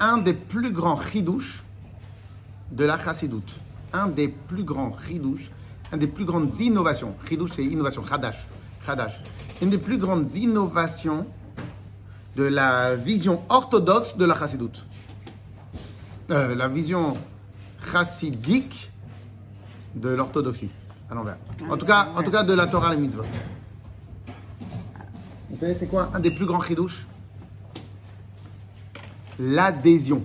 un des plus grands chidouches de la chassidoute, un des plus grands chidouches, un des plus grandes innovations, chidouche c'est innovation, chadash, chadash, une des plus grandes innovations de la vision orthodoxe de la chassidoute. Euh, la vision chassidique de l'orthodoxie, à l'envers. En tout cas, en tout cas de la Torah et les mitzvot. Vous savez, c'est quoi un des plus grands chidouches L'adhésion.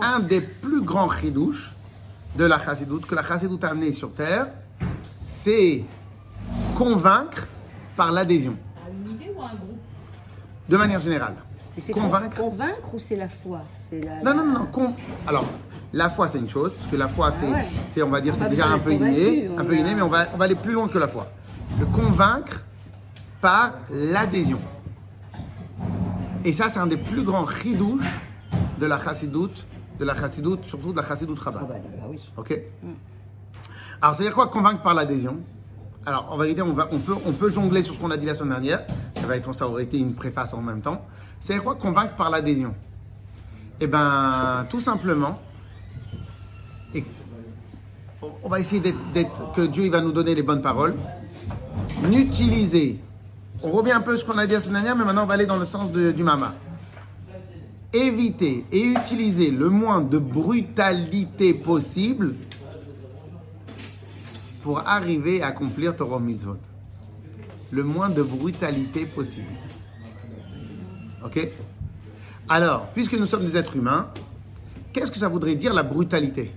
Un des plus grands chidouches de la chassidoute, que la chassidoute a amené sur terre, c'est convaincre par l'adhésion. À une idée ou à un groupe? De manière générale. Mais Convaincre. Convaincre ou c'est la foi? C'est la- Non, non, non, non. con- Alors, la foi, c'est une chose, parce que la foi, c'est, Ah ouais. c'est, on va dire, On c'est déjà un peu inné, un peu mais on va, on va aller plus loin que la foi. Le convaincre par l'adhésion. Et ça, c'est un des plus grands chidouches de la chassidoute, de la chassidoute, surtout de la chassidoute Ah rabbin. bah, bah oui. Ok Alors, c'est-à-dire quoi convaincre par l'adhésion? Alors, en vérité, on, va, on, peut, on peut jongler sur ce qu'on a dit la semaine dernière. Ça, va être, ça aurait été une préface en même temps. C'est-à-dire quoi convaincre par l'adhésion? Eh bien, tout simplement, et on- va essayer d'être- que Dieu il va nous donner les bonnes paroles. N'utiliser, on revient un peu à ce qu'on a dit la semaine dernière, mais maintenant on va aller dans le sens du mama. Éviter et utiliser le moins de brutalité possible pour arriver à accomplir Torah Mitzvot. Le moins de brutalité possible. Ok? Alors, puisque nous sommes des êtres humains, qu'est-ce que ça voudrait dire la brutalité?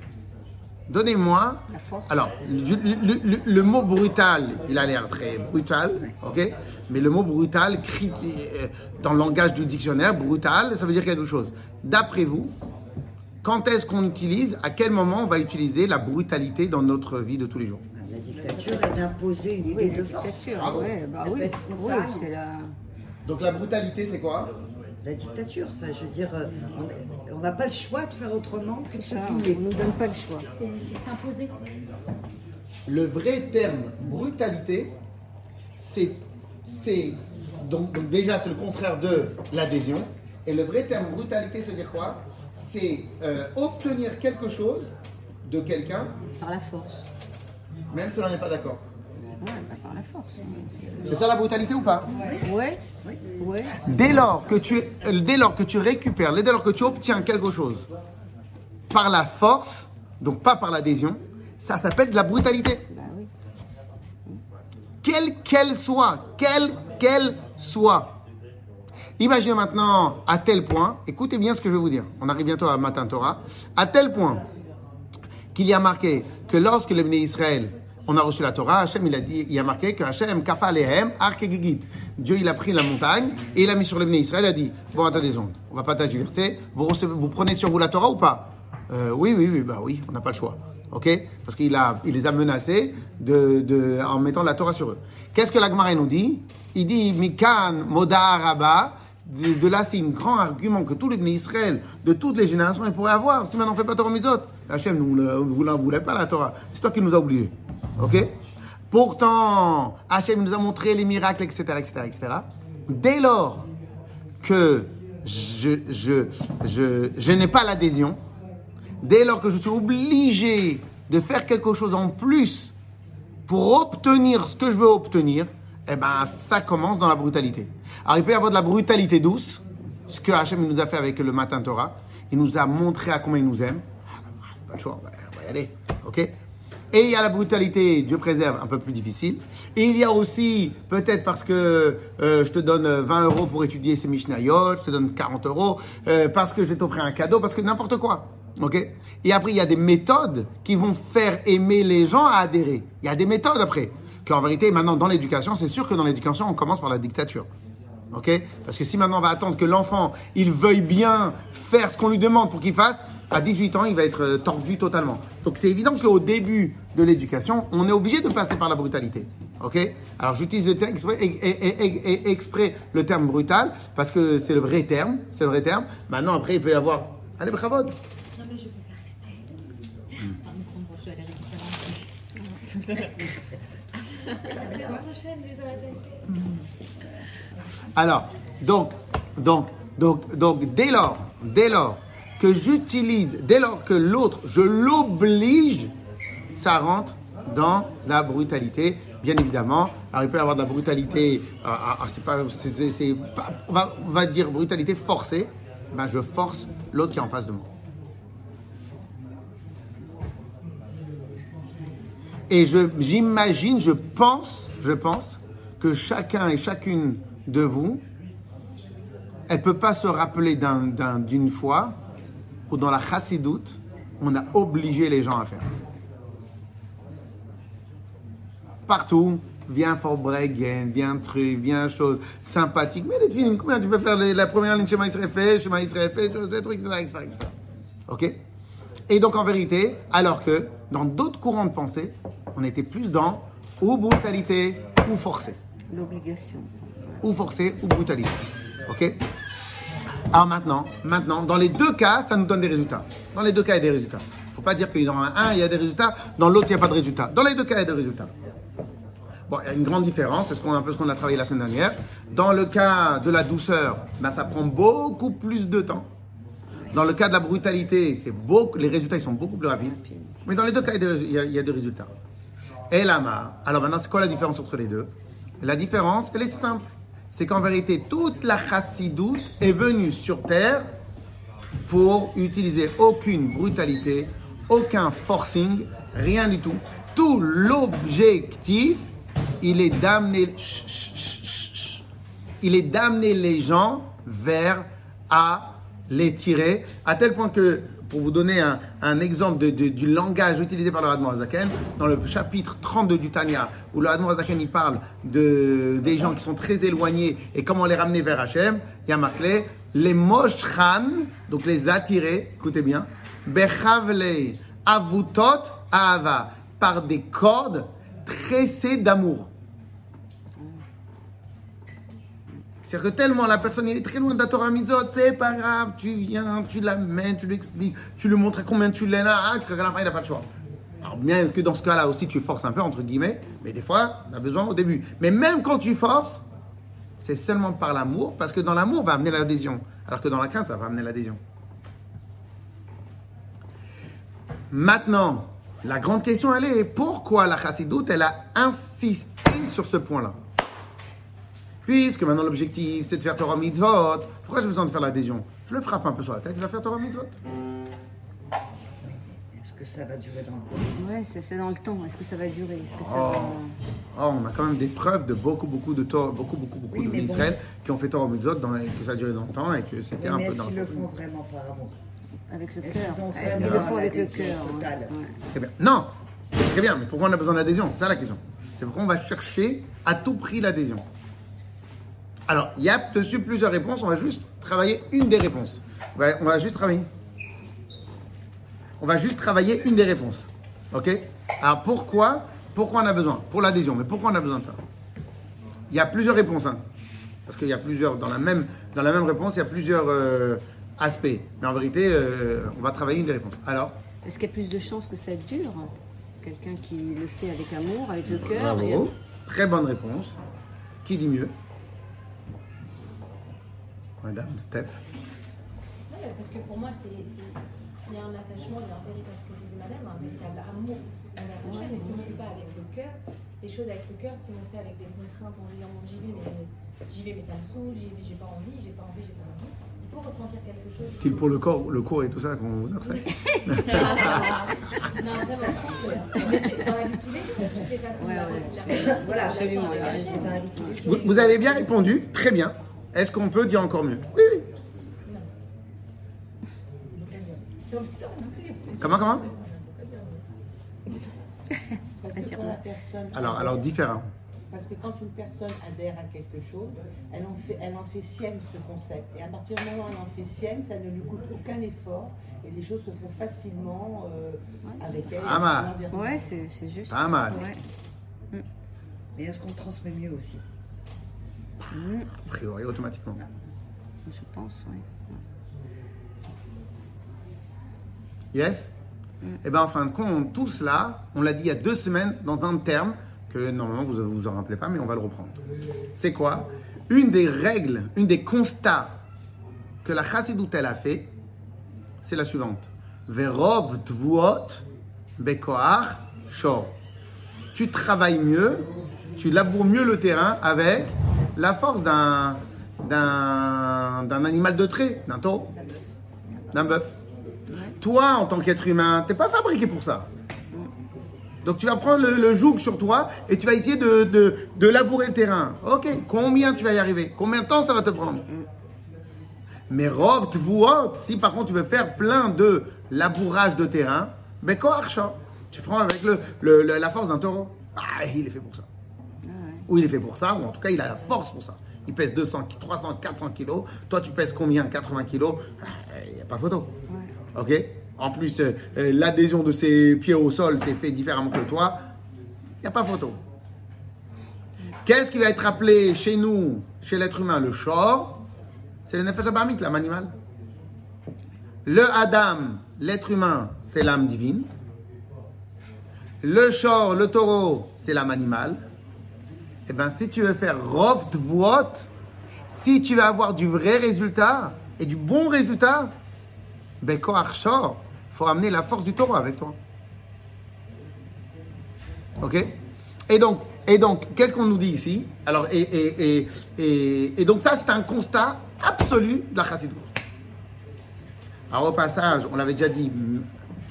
Donnez-moi. La force. Alors, le, le- le- le mot brutal, il a l'air très brutal, ok Mais le mot brutal, euh, dans le langage du dictionnaire, brutal, ça veut dire quelque chose. D'après vous, quand est-ce qu'on utilise, à quel moment on va utiliser la brutalité dans notre vie de tous les jours? La dictature est d'imposer une idée Oui, de force. Bravo. ouais, bah oui, la... Donc la brutalité, c'est quoi? La dictature, enfin, je veux dire, euh, on- on n'a pas le choix de faire autrement que de se Ça, on plier. nous donne pas le choix. C'est s'imposer. Le vrai terme brutalité, c'est. c'est donc, donc déjà, c'est le contraire de l'adhésion. Et le vrai terme brutalité, c'est dire quoi? C'est euh, obtenir quelque chose de quelqu'un, Par la force. même si on n'est pas d'accord. Bah, par la force. C'est ça la brutalité ou pas Ouais, ouais. Dès lors que tu, euh, dès lors que tu récupères, dès lors que tu obtiens quelque chose par la force, donc pas par l'adhésion, ça s'appelle de la brutalité. Bah oui. quelle qu'elle soit, quelle qu'elle soit. Imaginez maintenant à tel point, écoutez bien ce que je vais vous dire, on arrive bientôt à Matin Torah, à tel point qu'il y a marqué que lorsque les bénis Israël, on a reçu la Torah, Hachem il a dit, il a marqué que Hachem kafa alehem. Dieu il a pris la montagne et il a mis sur les bénis Israël, il a dit, bon attendez on va pas tergiverser, vous, prenez sur vous la Torah ou pas? Euh, Oui, oui, oui, bah oui, on n'a pas le choix. Ok? Parce qu'il les a menacés de, en mettant la Torah sur eux. Qu'est-ce que l'Agmaré nous dit? Il dit Mikan Moda Araba. De, là, c'est un grand argument que tous les Israël, de toutes les générations, ils pourraient avoir. Si maintenant on ne fait pas Torah Mizot, Hachem, nous ne voulez pas la Torah. C'est toi qui nous as oubliés. Ok? Pourtant, Hachem nous a montré les miracles, etc., etc., etc. Dès lors que je, je, je, je n'ai pas l'adhésion, dès lors que je suis obligé de faire quelque chose en plus pour obtenir ce que je veux obtenir, eh ben, ça commence dans la brutalité. Alors, il peut y avoir de la brutalité douce, ce que Hachem nous a fait avec le matin Torah. Il nous a montré à combien il nous aime. Ah, Pas le choix, on va y aller. OK? Et il y a la brutalité, Dieu préserve, un peu plus difficile. Et il y a aussi, peut-être parce que euh, je te donne 20 euros pour étudier ces Mishnayot, je te donne 40 euros, euh, parce que je vais t'offrir un cadeau, parce que n'importe quoi. OK? Et après, il y a des méthodes qui vont faire aimer les gens à adhérer. Il y a des méthodes après. Qu'en vérité, maintenant, dans l'éducation, c'est sûr que dans l'éducation, on commence par la dictature. Parce que si maintenant on va attendre que l'enfant, il veuille bien faire ce qu'on lui demande pour qu'il fasse, à 18 ans, il va être euh, tordu totalement. Donc c'est évident qu'au début de l'éducation, on est obligé de passer par la brutalité. OK? Alors j'utilise le terme exprès, et- et- et- et- exprès le terme brutal parce que c'est le vrai terme, c'est le vrai terme. Maintenant après il peut y avoir allez bravod. Non, mais je peux pas rester. Alors, donc, Donc, donc, donc, dès lors, dès lors que j'utilise, dès lors que l'autre, je l'oblige, ça rentre dans la brutalité, bien évidemment. Alors, il peut y avoir de la brutalité, ah, c'est pas, c'est- pas- on, va, dire brutalité forcée. Ben, je force l'autre qui est en face de moi. Et je, j'imagine, je pense, je pense que chacun et chacune de vous, elle peut pas se rappeler d'un, d'un- d'une fois où dans la chassidoute, on a obligé les gens à faire. Partout, viens Forbregen, viens truc, viens chose sympathique. Mais les films, combien tu peux faire les- la première ligne Shema Israël fait, Shema Israël fait, des trucs, etc., etc., etc. Ok? Et donc en vérité, alors que dans d'autres courants de pensée, on était plus dans ou brutalité ou forcé L'obligation. ou forcé ou brutalité. Ok? Alors maintenant, maintenant, dans les deux cas, ça nous donne des résultats. Dans les deux cas, il y a des résultats. Il ne faut pas dire que un, il y a des résultats, dans l'autre, il n'y a pas de résultats. Dans les deux cas, il y a des résultats. Bon, il y a une grande différence, c'est ce qu'on, un peu ce qu'on a travaillé la semaine dernière. Dans le cas de la douceur, ben, ça prend beaucoup plus de temps. Dans le cas de la brutalité, c'est beaucoup, les résultats ils sont beaucoup plus rapides. Mais dans les deux cas, il y a des, il y a- il y a des résultats. Et lama. Alors maintenant, c'est quoi la différence entre les deux? La différence, elle est simple. C'est qu'en vérité, toute la chassidoute est venue sur terre pour utiliser aucune brutalité, aucun forcing, rien du tout. Tout l'objectif, il est d'amener, il est d'amener les gens vers à les tirer, à tel point que, pour vous donner un, exemple du langage utilisé par le Admor Azaken, dans le chapitre 32 du Tanya, où le Admor Azaken il parle de, des gens qui sont très éloignés et comment les ramener vers Hachem, il y a marqué les moshran, donc les attirer, écoutez bien, bechavle avutot ahava, par des cordes tressées d'amour. C'est-à-dire que tellement la personne est très loin de la Torah Mitzvot, c'est pas grave, tu viens, tu l'amènes, tu lui expliques, tu lui montres à combien tu l'aimes, là, qu'à la fin il n'a pas le choix. Alors bien que dans ce cas-là aussi tu forces un peu, entre guillemets, mais des fois on a besoin au début. Mais même quand tu forces, c'est seulement par l'amour, parce que dans l'amour va amener l'adhésion, alors que dans la crainte ça va amener l'adhésion. Maintenant, la grande question elle est, pourquoi la chassidoute elle a insisté sur ce point-là? Puisque maintenant l'objectif c'est de faire Torah Mitzvot, pourquoi j'ai besoin de faire l'adhésion? Je le frappe un peu sur la tête, il va faire Torah Mitzvot. Est-ce que ça va durer dans le temps? Ouais, c'est dans le temps. Est-ce que ça va durer? Est-ce que ça Oh. va... Oh, on a quand même des preuves de beaucoup, beaucoup de Torah, beaucoup, beaucoup, beaucoup Oui, de mais bon. Israël qui ont fait Torah Mitzvot, dans, et que ça a duré dans le temps et que c'était Oui, un mais peu est-ce dans qu'ils le font vraiment par amour Avec le Est-ce cœur. Est-ce qu'ils le font avec le cœur Ouais. Très bien. Non, très bien, mais pourquoi on a besoin d'adhésion C'est ça la question. C'est pourquoi on va chercher à tout prix l'adhésion. Alors, il y a dessus plusieurs réponses, on va juste travailler une des réponses. On va, on va juste travailler. On va juste travailler une des réponses. Ok? Alors pourquoi Pourquoi on a besoin? Pour l'adhésion, mais pourquoi on a besoin de ça? Il y a plusieurs réponses. hein. Parce qu'il y a plusieurs, dans la même, dans la même réponse, il y a plusieurs euh, aspects. Mais en vérité, euh, on va travailler une des réponses. Alors? Est-ce qu'il y a plus de chances que ça dure Quelqu'un qui le fait avec amour, avec le cœur. et- Bravo. Très bonne réponse. Qui dit mieux? Madame Steph. Ouais, parce que pour moi, c'est, c'est- il y a un attachement, il y a un véritable, ce que disait madame, un véritable amour envers Hachem. Mais si on ne fait pas avec le cœur, les choses avec le cœur, si on fait avec des contraintes en disant bon, j'y vais, mais j'y vais, mais ça me saoule, j'y vais, j'ai pas envie, j'ai pas envie, j'ai pas envie. Il faut ressentir quelque chose. Style pour le corps, le cours et tout ça, qu'on vous enseigne. non, c'est dans la vie de tous les jours, de toutes les façons. Ouais, la- ouais. la- la- Voilà, la absolument, la vous avez bien répondu, très bien. Est-ce qu'on peut dire encore mieux? Oui, oui. Comment, comment? Parce que quand la personne Alors, alors différent. Parce que quand une personne adhère à quelque chose, elle en fait, elle en fait sienne ce concept. Et à partir du moment où elle en fait sienne, ça ne lui coûte aucun effort et les choses se font facilement euh, avec elle. Pas mal. Ouais, c'est c'est juste. Pas mal. Ouais. Mais est-ce qu'on transmet mieux aussi? A priori, automatiquement. Je pense, oui. Yes? Eh bien, en fin de compte, tout cela, on l'a dit il y a deux semaines dans un terme que normalement vous ne vous en rappelez pas, mais on va le reprendre. C'est quoi? Une des règles, une des constats que la chassidoute elle a fait, c'est la suivante. Verov tvuot bekoach shor. Tu travailles mieux, tu laboures mieux le terrain avec la force d'un d'un d'un animal de trait, d'un taureau, d'un bœuf. Toi, en tant qu'être humain, t'es pas fabriqué pour ça. Donc tu vas prendre le, le joug sur toi et tu vas essayer de, de, de labourer le terrain. Ok, combien tu vas y arriver? Combien de temps ça va te prendre? Mais rov tvuot, si par contre tu veux faire plein de labourage de terrain, ben tu prends avec le, le- le- la force d'un taureau. Ah, il est fait pour ça. Ou il est fait pour ça, ou en tout cas il a la force pour ça. Il pèse 200, 300, 400 kilos. Toi tu pèses combien? 80 kilos? Ah, Il n'y a pas photo. Ok? En plus, euh, euh, l'adhésion de ses pieds au sol s'est fait différemment que toi. Il n'y a pas photo. Qu'est-ce qui va être appelé chez nous, chez l'être humain, le shor C'est le nefesh abamit, l'âme animale. Le Adam, l'être humain, c'est l'âme divine. Le shor, le taureau, c'est l'âme animale. Eh bien, si tu veux faire rov tvuot, si tu veux avoir du vrai résultat et du bon résultat, ben koach shor, faut amener la force du taureau avec toi. Ok? Et donc, et donc, qu'est-ce qu'on nous dit ici? Alors, et, et, et, et, donc ça, c'est un constat absolu de la chassidoute. Alors au passage, on l'avait déjà dit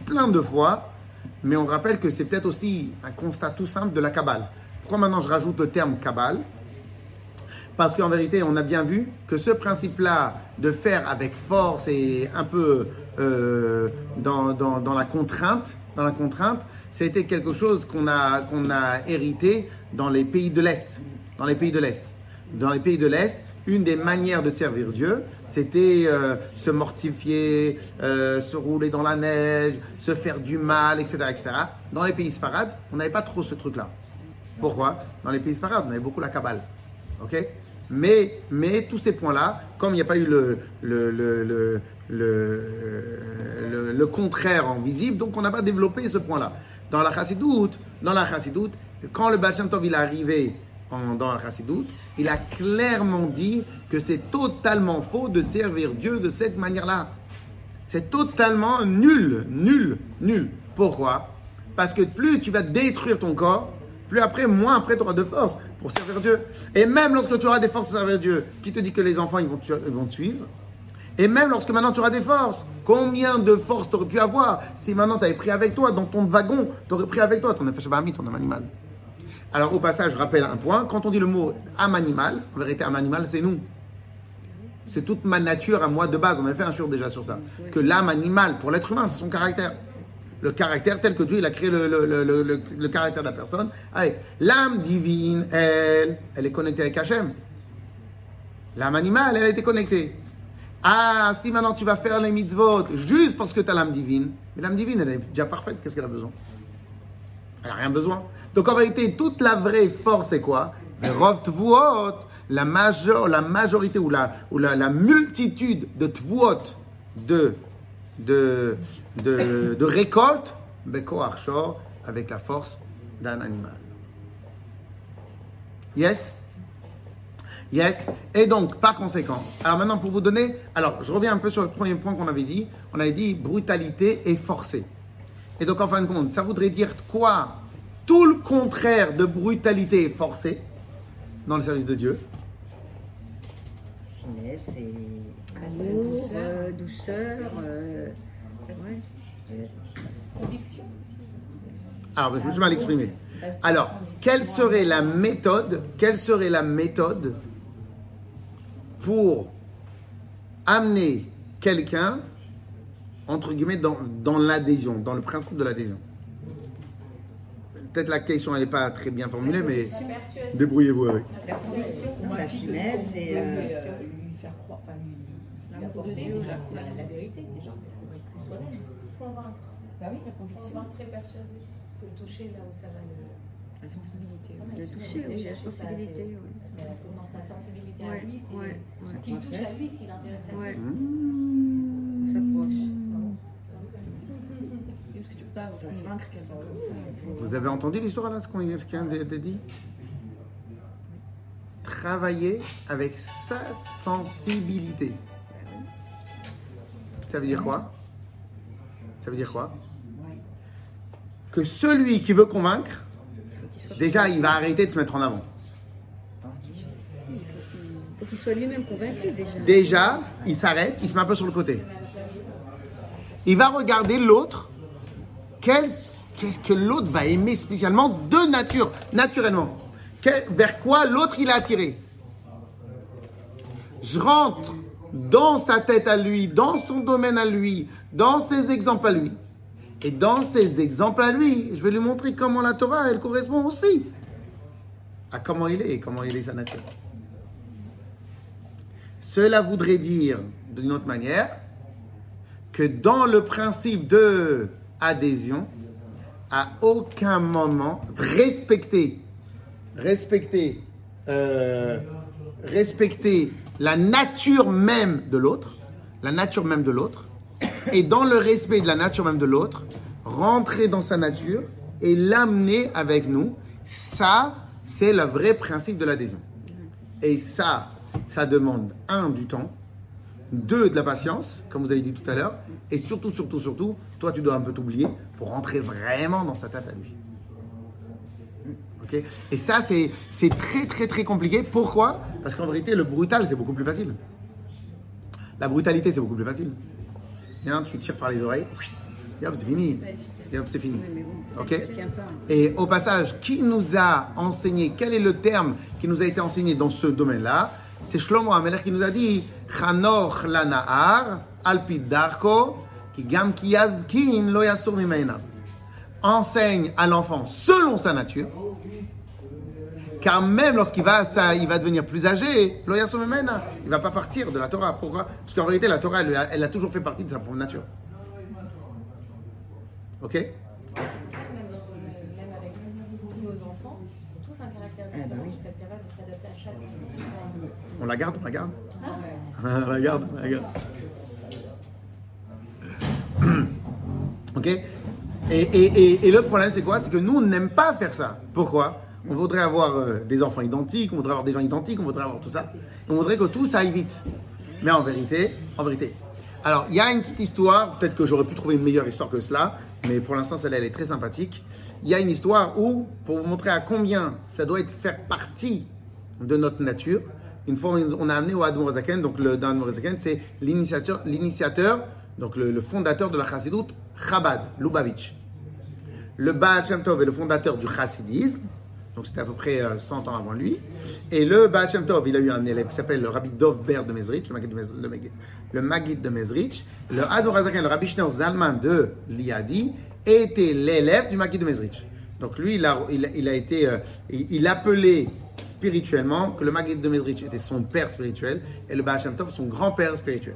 plein de fois, mais on rappelle que c'est peut-être aussi un constat tout simple de la Kabbale. Pourquoi maintenant je rajoute le terme Kabbale Parce qu'en vérité, on a bien vu que ce principe-là de faire avec force et un peu euh, dans la contrainte, dans la contrainte, c'était quelque chose qu'on a, qu'on a hérité dans les pays de l'Est. Dans les pays de l'Est. Dans les pays de l'Est, une des manières de servir Dieu, c'était euh, se mortifier, euh, se rouler dans la neige, se faire du mal, etc. etc. Dans les pays sfarades, on n'avait pas trop ce truc-là. Pourquoi? Dans les pays sfarades, on avait beaucoup la Kabbale. Ok? Mais, mais tous ces points-là, comme il n'y a pas eu le, le, le, le, le, contraire en visible, donc on n'a pas développé ce point-là. Dans la chassidoute, dans la chassidoute, quand le Baal Tov il est arrivé dans la chassidoute, il a clairement dit que c'est totalement faux de servir Dieu de cette manière-là. C'est totalement nul, nul, nul. Pourquoi? Parce que plus tu vas détruire ton corps, plus après, moins après tu auras de force pour servir Dieu. Et même lorsque tu auras des forces pour servir Dieu, qui te dit que les enfants ils vont, te- suivre? Et même lorsque maintenant tu auras des forces, combien de forces tu aurais pu avoir si maintenant tu avais pris avec toi, dans ton wagon, tu aurais pris avec toi ton ami, ton âme animal Alors au passage, je rappelle un point, quand on dit le mot âme animal, en vérité âme animal c'est nous. C'est toute ma nature à moi de base. On avait fait un jour déjà sur ça. Que l'âme animale, pour l'être humain, c'est son caractère. Le caractère tel que Dieu il a créé le, le- le- le- caractère de la personne. Allez, l'âme divine, elle, elle est connectée avec Hachem. L'âme animale, elle est déconnectée. Ah, si maintenant tu vas faire les mitzvot juste parce que tu as l'âme divine, mais l'âme divine, elle est déjà parfaite, qu'est-ce qu'elle a besoin? Elle n'a rien besoin. Donc en vérité, toute la vraie force, c'est quoi? La, major, la majorité ou, la multitude de tvuot, de, de, de, beko arshor, avec la force d'un animal. Yes? Yes. Et donc, par conséquent, alors maintenant pour vous donner, alors je reviens un peu sur le premier point qu'on avait dit. On avait dit brutalité et forcé. Et donc en fin de compte, ça voudrait dire quoi? Tout le contraire de brutalité et forcé dans le service de Dieu. Finesse et. Amour, euh, douceur. euh, ouais. Conviction. Alors, je me suis mal exprimé. Alors, quelle serait la méthode Quelle serait la méthode pour amener quelqu'un entre guillemets dans, dans l'adhésion, dans le principe de l'adhésion? Peut-être la question elle n'est pas très bien formulée, mais débrouillez-vous avec. La conviction. La finesse et. euh, lui faire croire, enfin, lui, lui L'amour de Dieu, déjà la, la, la vérité, déjà. Soi-même. Convaincre. Bah oui, la conviction. Convaincre et persuader. Il faut toucher là où ça va le. La sensibilité. Le toucher, oui, la sensibilité, la sensibilité à Ouais, lui, c'est ouais, ce ouais. qui le touche à lui, ce qui l'intéresse à lui. Ouais, Mmh. on s'approche. Parce que tu peux pas Ça fait- convaincre quelqu'un comme ça. Vous avez entendu l'histoire là, ce qu'on ce qu'il vient de dit? Travailler avec sa sensibilité. Ça veut dire quoi? Ça veut dire quoi? Que celui qui veut convaincre, déjà, il va arrêter de se mettre en avant. Il faut qu'il soit lui-même convaincu déjà. Déjà, il s'arrête, il se met un peu sur le côté. Il va regarder l'autre. Qu'est-ce que l'autre va aimer spécialement de nature, naturellement? Vers quoi l'autre il est attiré? Je rentre dans sa tête à lui, dans son domaine à lui, dans ses exemples à lui. Et dans ses exemples à lui, je vais lui montrer comment la Torah, elle correspond aussi à comment il est et comment il est sa nature. Cela voudrait dire, d'une autre manière, que dans le principe de adhésion, à aucun moment, respecter, respecter, euh, respecter la nature même de l'autre, la nature même de l'autre, et dans le respect de la nature même de l'autre, rentrer dans sa nature et l'amener avec nous, ça, c'est le vrai principe de l'adhésion. Et ça, ça demande, un, du temps, deux, de la patience, comme vous avez dit tout à l'heure, et surtout, surtout, surtout, toi, tu dois un peu t'oublier pour rentrer vraiment dans sa tête à lui. Et ça, c'est très, très, très compliqué. Pourquoi? Parce qu'en vérité, le brutal, c'est beaucoup plus facile. La brutalité, c'est beaucoup plus facile. Viens, tu tires par les oreilles, et hop, c'est fini. Et hop, c'est fini. Oui, bon, pas. et au passage, qui nous a enseigné, quel est le terme qui nous a été enseigné dans ce domaine-là? C'est Shlomo Amelech qui nous a dit Chanoch lanahar darko ki gam ki yazkin lo yasur mimena. Enseigne à l'enfant selon sa nature, car même lorsqu'il va, ça, il va devenir plus âgé, il va pas partir de la Torah. Pourquoi? Parce qu'en vérité, la Torah, elle, a- elle a toujours fait partie de sa propre nature. Ok? C'est pour ça que même, dans- euh, même avec tous nos enfants, ils ont tous un caractère Eh ben différent. oui. Il faut être capable de s'adapter à chaque On la garde, on la garde. On la garde, on la garde. Ok? Et, et, et, et le problème, c'est quoi? C'est que nous, on n'aime pas faire ça. Pourquoi? On voudrait avoir euh, des enfants identiques, on voudrait avoir des gens identiques, on voudrait avoir tout ça. On voudrait que tout ça aille vite. Mais en vérité, en vérité. Alors, il y a une petite histoire, peut-être que j'aurais pu trouver une meilleure histoire que cela, mais pour l'instant, celle-là, elle est très sympathique. Il y a une histoire où, pour vous montrer à combien ça doit être faire partie de notre nature, une fois, on a amené au Admor Zaken, donc le Admor Zaken, c'est l'initiateur, l'initiateur, donc le, fondateur de la Chassidut, Chabad, Lubavitch. Le Baal Tov est le fondateur du chassidisme, donc c'était à peu près euh, 100 ans avant lui. Et le Baal Shem Tov, il a eu un élève qui s'appelle le Rabbi Dov Ber de Mezrich, le Maggid de, le Maggid de Mezrich. Le le Rabbi Shneur Zalman de Liadi, était l'élève du Maggid de Mezrich. Donc lui, il a, été, euh, il, appelait spirituellement que le Maggid de Mezrich était son père spirituel et le Baal Shem Tov son grand-père spirituel.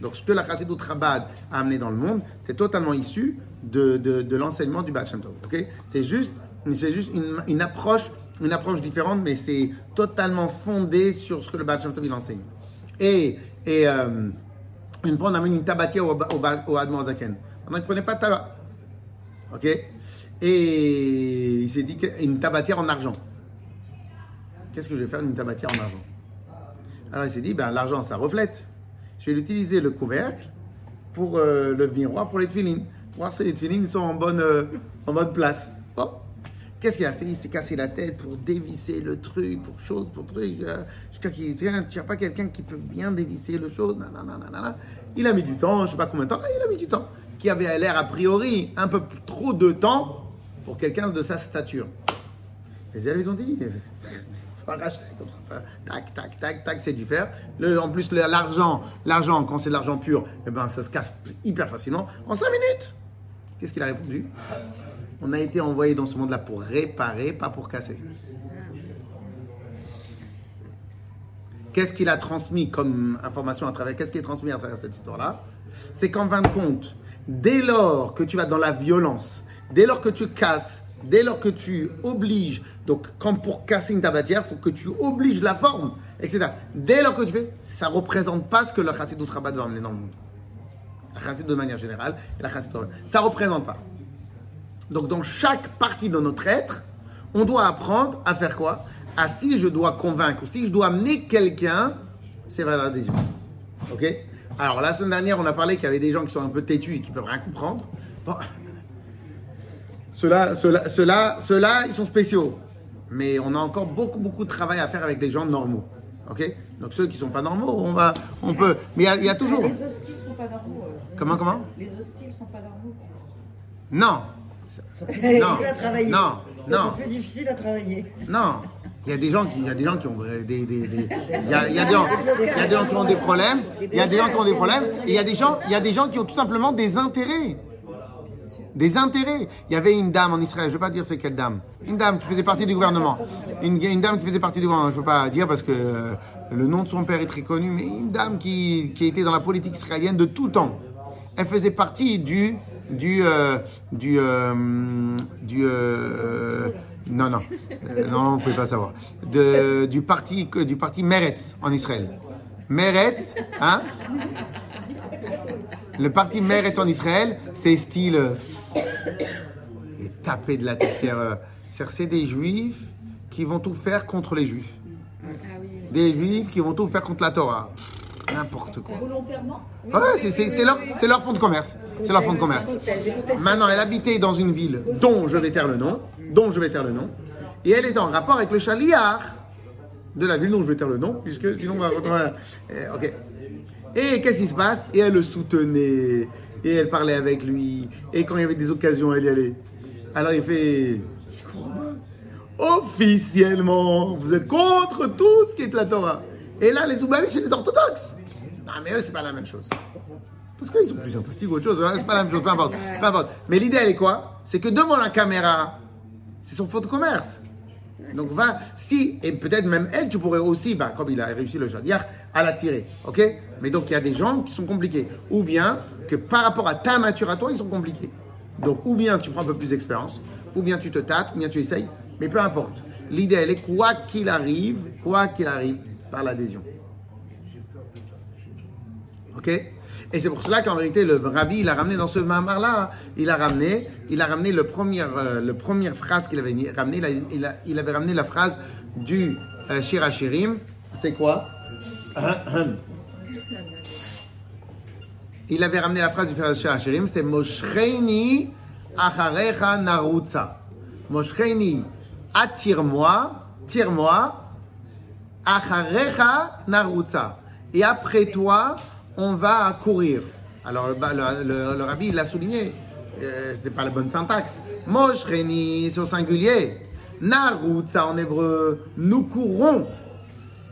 Donc ce que la Chassidut Chabad a amené dans le monde, c'est totalement issu de, l'enseignement du Baal Shem Tov. ok? C'est juste, c'est juste une, approche, une approche différente, mais c'est totalement fondé sur ce que le Baal Shem Tov il enseigne. Et, et euh, une fois on amène une tabatière au, au, au Admor Zaken. Maintenant il ne prenait pas de tabac. Ok? Et il s'est dit qu'une tabatière en argent. Qu'est-ce que je vais faire d'une tabatière en argent? Alors il s'est dit, ben, l'argent ça reflète. Je vais utiliser le couvercle pour euh, le miroir pour les tefilines. Pour voir si les tefilines sont en bonne, euh, en bonne place. Bon. Qu'est-ce qu'il a fait? Il s'est cassé la tête pour dévisser le truc, pour chose, pour truc. euh, Jusqu'à qu'il Tiens, tu n'as pas quelqu'un qui peut bien dévisser le chose. Il a mis du temps, je ne sais pas combien de temps. Ah, il a mis du temps. Qui avait l'air, a priori, un peu trop de temps pour quelqu'un de sa stature. Les élèves, ils ont dit, faut arracher comme ça. Tac, tac, tac, tac, c'est du fer. Le, en plus, l'argent, l'argent, quand c'est de l'argent pur, eh ben, ça se casse hyper facilement. En 5 minutes Qu'est-ce qu'il a répondu? On a été envoyé dans ce monde-là pour réparer, pas pour casser. Qu'est-ce qu'il a transmis comme information à travers Qu'est-ce qui est transmis à travers cette histoire-là? C'est qu'en fin de compte, dès lors que tu vas dans la violence, dès lors que tu casses, dès lors que tu obliges, donc comme pour casser une tabatière, il faut que tu obliges la forme, etc. Dès lors que tu fais, ça ne représente pas ce que le chassidut rabat va amener dans le monde. La chassidut de manière générale, et la ça ne représente pas. Donc dans chaque partie de notre être, on doit apprendre à faire quoi? À si je dois convaincre, ou si je dois amener quelqu'un, c'est vers l'adhésion. Ok? Alors, la semaine dernière, on a parlé qu'il y avait des gens qui sont un peu têtus et qui peuvent rien comprendre. Bon. Ceux-là, ceux-là, ceux-là, ceux-là, ils sont spéciaux. Mais on a encore beaucoup, beaucoup de travail à faire avec les gens normaux. Ok? Donc, ceux qui sont pas normaux, on va, on peut. Mais il y y, a toujours. Les hostiles sont pas normaux. alors. Comment, comment? Les hostiles sont pas normaux. Non. Ils sont plus difficiles Non. à travailler. Non. Non. sont plus difficiles à travailler. Non, il y a des gens qui, il y a des gens qui ont des, des, il y a, il y a des gens, il y a des gens qui ont des problèmes, il y a des gens qui ont des problèmes, et il y a des gens, il y a des gens qui ont tout simplement des intérêts. Des intérêts. Il y avait une dame en Israël, je ne vais pas dire c'est quelle dame. Une dame qui faisait partie du gouvernement. Une, une dame qui faisait partie du gouvernement, je ne peux pas dire parce que euh, le nom de son père est très connu, mais une dame qui, qui était dans la politique israélienne de tout temps. Elle faisait partie du du euh, du euh, du euh, non non Euh, non on ne pouvait pas savoir de, du parti du parti Meretz en Israël. Meretz, hein? Le parti Meretz en Israël, c'est style les taper de la tête. C'est, des juifs qui vont tout faire contre les juifs. Des juifs qui vont tout faire contre la Torah. N'importe quoi. Volontairement Ouais, c'est, c'est, c'est leur, c'est leur fonds de commerce. C'est leur fonds de commerce. Maintenant, elle habitait dans une ville dont je vais taire le nom, dont je vais taire le nom, et elle est en rapport avec le chaliard de la ville dont je vais taire le nom, puisque sinon on va retrouver. euh, ok. Et qu'est-ce qui se passe? Et elle le soutenait, et elle parlait avec lui, et quand il y avait des occasions, elle y allait. Alors il fait. Officiellement, vous êtes contre tout ce qui est de la Torah. Et là, les Oublaviques, c'est les orthodoxes. Non, mais eux, c'est pas la même chose. Parce qu'ils sont plus sympathiques ou autre chose. hein, C'est pas la même chose, peu importe. Peu importe. Mais l'idée, elle est quoi? C'est que devant la caméra, c'est son faux de commerce. Donc va, si, et peut-être même elle, tu pourrais aussi, bah, comme il a réussi le hier, à la tirer. Ok? Mais donc il y a des gens qui sont compliqués. Ou bien que par rapport à ta nature à toi, ils sont compliqués. Donc ou bien tu prends un peu plus d'expérience, ou bien tu te tâtes, ou bien tu essayes. Mais peu importe. L'idée, elle est quoi qu'il arrive, quoi qu'il arrive, par l'adhésion. Ok? Et c'est pour cela qu'en vérité, le rabbi, il a ramené dans ce mamar-là, il a ramené, il a ramené le euh, le première phrase qu'il avait ramené, il, a- il, avait ramené la phrase du euh, Shir Hashirim. C'est quoi? Il avait ramené la phrase du Shir Hashirim, c'est Moshreini acharecha narutza. Moshreini, attire-moi, tire-moi, Acharecha narutza. Et après toi, on va courir. Alors, le, le- l'a souligné. Euh, c'est pas la bonne syntaxe. Moshreni, c'est au singulier. Narutza en hébreu, nous courons.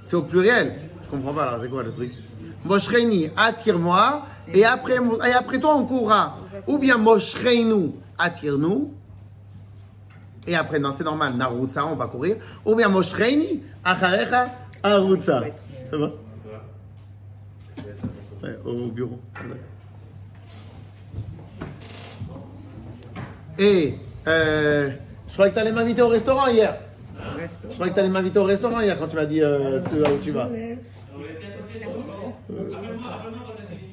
C'est au pluriel. Je comprends pas, alors c'est quoi le truc? Moshreni, attire-moi. Et après, et après toi, on courra. Ou bien Moshreinu, attire-nous. Et après, non, c'est normal, Narutza, on va courir. Ou bien Moshreini, Acharecha, Arutza. Ça va Au bureau. Et euh, je croyais que tu allais m'inviter au restaurant hier. Je croyais que tu allais m'inviter au restaurant hier quand tu m'as dit euh, tu vas où tu vas.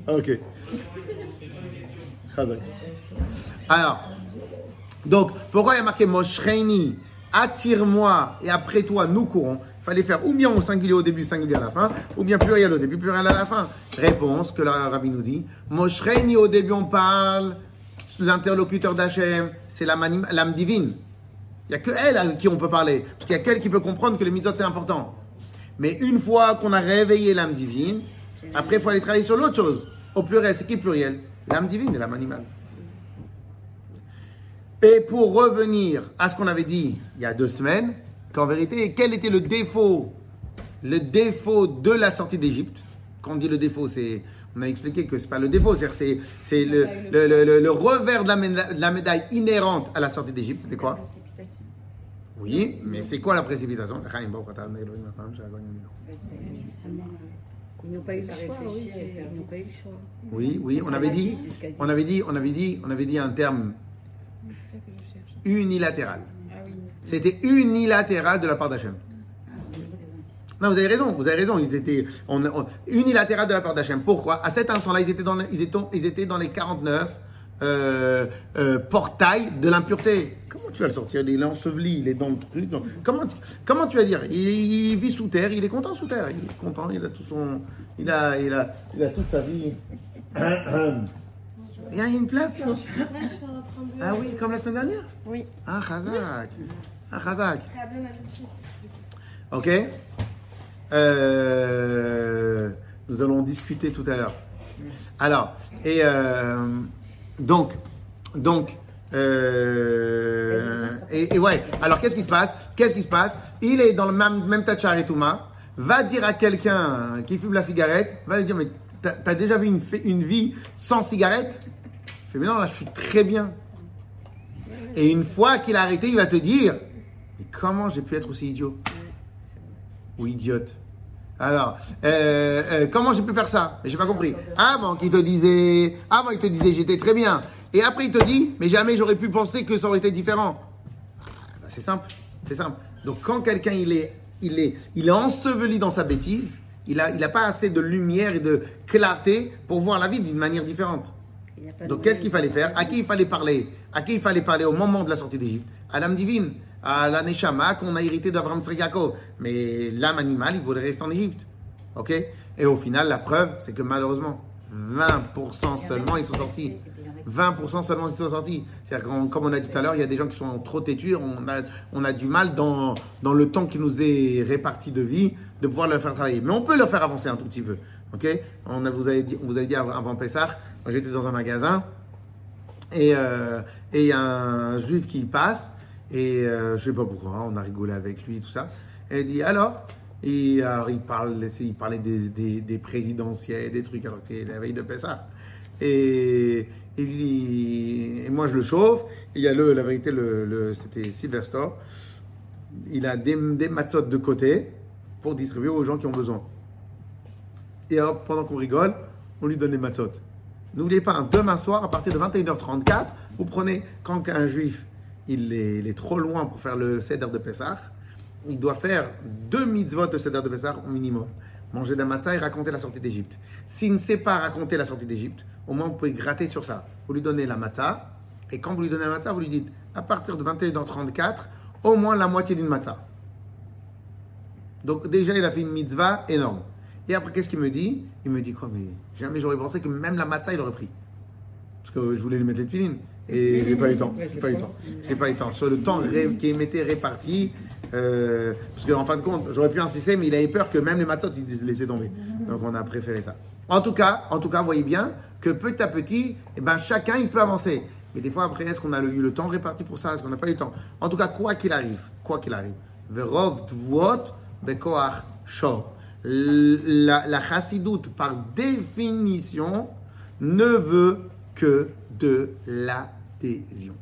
Ah, Ok. Alors, donc, pourquoi il y a marqué Moshreini, attire-moi et après toi nous courons fallait faire ou bien au singulier au début, singulier à la fin, ou bien pluriel au début, pluriel à la fin. Réponse que le rabbi nous dit Moshreini, au début on parle, l'interlocuteur d'Hachem, c'est l'âme divine. Il n'y a que elle à qui on peut parler. Parce qu'il y a qu'elle qui peut comprendre que le mitzvot c'est important. Mais une fois qu'on a réveillé l'âme divine, après il faut aller travailler sur l'autre chose. Au pluriel, c'est qui pluriel? L'âme divine et l'âme animale. Et pour revenir à ce qu'on avait dit il y a deux semaines, qu'en vérité, quel était le défaut Le défaut de la sortie d'Égypte? Quand on dit le défaut, c'est. On a expliqué que c'est pas le défaut, c'est, c'est le, le, le- le- le revers de la, méda- de la médaille inhérente à la sortie d'Égypte. C'était quoi? Précipitation. Oui, mais c'est quoi la précipitation? Justement, ils n'ont pas eu le choix. Oui, pas eu le choix. Oui, on ce avait dit, ce on avait dit, on avait dit, on avait dit un terme C'est ça je cherche. unilatéral. De la part d'Hachem. Non, vous avez raison, vous avez raison. Ils étaient unilatéral de la part d'Hachem. Pourquoi? À cet instant-là, ils étaient dans, les 49 euh, euh, de l'impureté. Comment tu vas le sortir? Il est enseveli, il est dans le truc. Comment, tu- comment tu vas dire? Il, il vit sous terre, il est content sous terre, il est content, il a tout son, il a, il a, il a toute sa vie. Il y a une place là? Ah oui, comme la semaine dernière Oui. Ah, Khazak. Ah, Khazak. Ok Euh, Nous allons discuter tout à l'heure. Alors, et euh, donc, donc, euh, et, et ouais, alors qu'est-ce qui se passe? Qu'est-ce qui se passe? Il est dans le même, même tachar et Touma, va dire à quelqu'un qui fume la cigarette, va lui dire, mais t'as déjà vu une vie sans cigarette? Il fait, mais non, là, je suis très bien. Et une fois qu'il a arrêté, il va te dire, mais comment j'ai pu être aussi idiot Ou idiote alors, euh, euh, comment j'ai pu faire ça? J'ai pas compris. Avant qu'il te disait, avant il te disait j'étais très bien, et après il te dit mais jamais j'aurais pu penser que ça aurait été différent. Ah, bah, c'est simple, c'est simple. Donc quand quelqu'un il est, il est, il est enseveli dans sa bêtise, il a, il a pas assez de lumière et de clarté pour voir la vie d'une manière différente. Donc qu'est-ce qu'il fallait faire? À qui il fallait parler? À qui il fallait parler au moment de la sortie d'Égypte À l'âme divine, à la Neshama qu'on a hérité d'Abraham Tzrik Yaakov. Mais l'âme animale, il voulait rester en Égypte. Ok? Et au final, la preuve, c'est que malheureusement, 20% seulement ils sont sortis. 20% seulement ils sont sortis. C'est-à-dire que, comme on a dit tout à l'heure, il y a des gens qui sont trop têtus. On a, on a du mal dans, dans le temps qui nous est réparti de vie de pouvoir leur faire travailler. Mais on peut leur faire avancer un tout petit peu. Ok? On, a, vous avez dit, on vous avait dit avant, Pessah, j'étais dans un magasin et euh, et il y a un juif qui passe et euh, je sais pas pourquoi, on a rigolé avec lui tout ça. Et il dit alors? Alors il parle, il parlait des, des, des présidentielles, des trucs alors que c'est la veille de Pessah. Et, moi je le chauffe. Il y a le, la vérité, le, le- c'était Sylvester. Il a des, des matzot de côté pour distribuer aux gens qui ont besoin. Et pendant qu'on rigole, on lui donne les matzot. N'oubliez pas, demain soir, à partir de 21h34, vous prenez, quand un juif, il est, trop loin pour faire le Seder de Pessah, il doit faire deux mitzvot de Seder de Pessah au minimum. Manger la matzah et raconter la sortie d'Égypte. S'il ne sait pas raconter la sortie d'Égypte, au moins vous pouvez gratter sur ça. Vous lui donnez la matzah, et quand vous lui donnez la matzah, vous lui dites, à partir de 21h34, au moins la moitié d'une matzah. Donc déjà, il a fait une mitzvah énorme. Et après, qu'est-ce qu'il me dit? Il me dit quoi Mais jamais j'aurais pensé que même la matzah, il aurait pris. Parce que je voulais lui mettre les filines. Et j'ai pas eu le temps. J'ai pas eu le temps. J'ai pas eu le temps. Sur le temps qui m'était réparti, euh, parce qu'en fin de compte, j'aurais pu insister, mais il avait peur que même les matzot, ils disent laisser tomber. Donc on a préféré ça. En tout cas, en tout cas, voyez bien que petit à petit, eh ben, chacun, il peut avancer. Mais des fois, après, est-ce qu'on a eu le temps réparti pour ça? Est-ce qu'on n'a pas eu le temps? En tout cas, quoi qu'il arrive, quoi qu'il arrive, Verov Dvuot Bekoach Shor. La, la chassidoute, par définition, ne veut que de l'adhésion.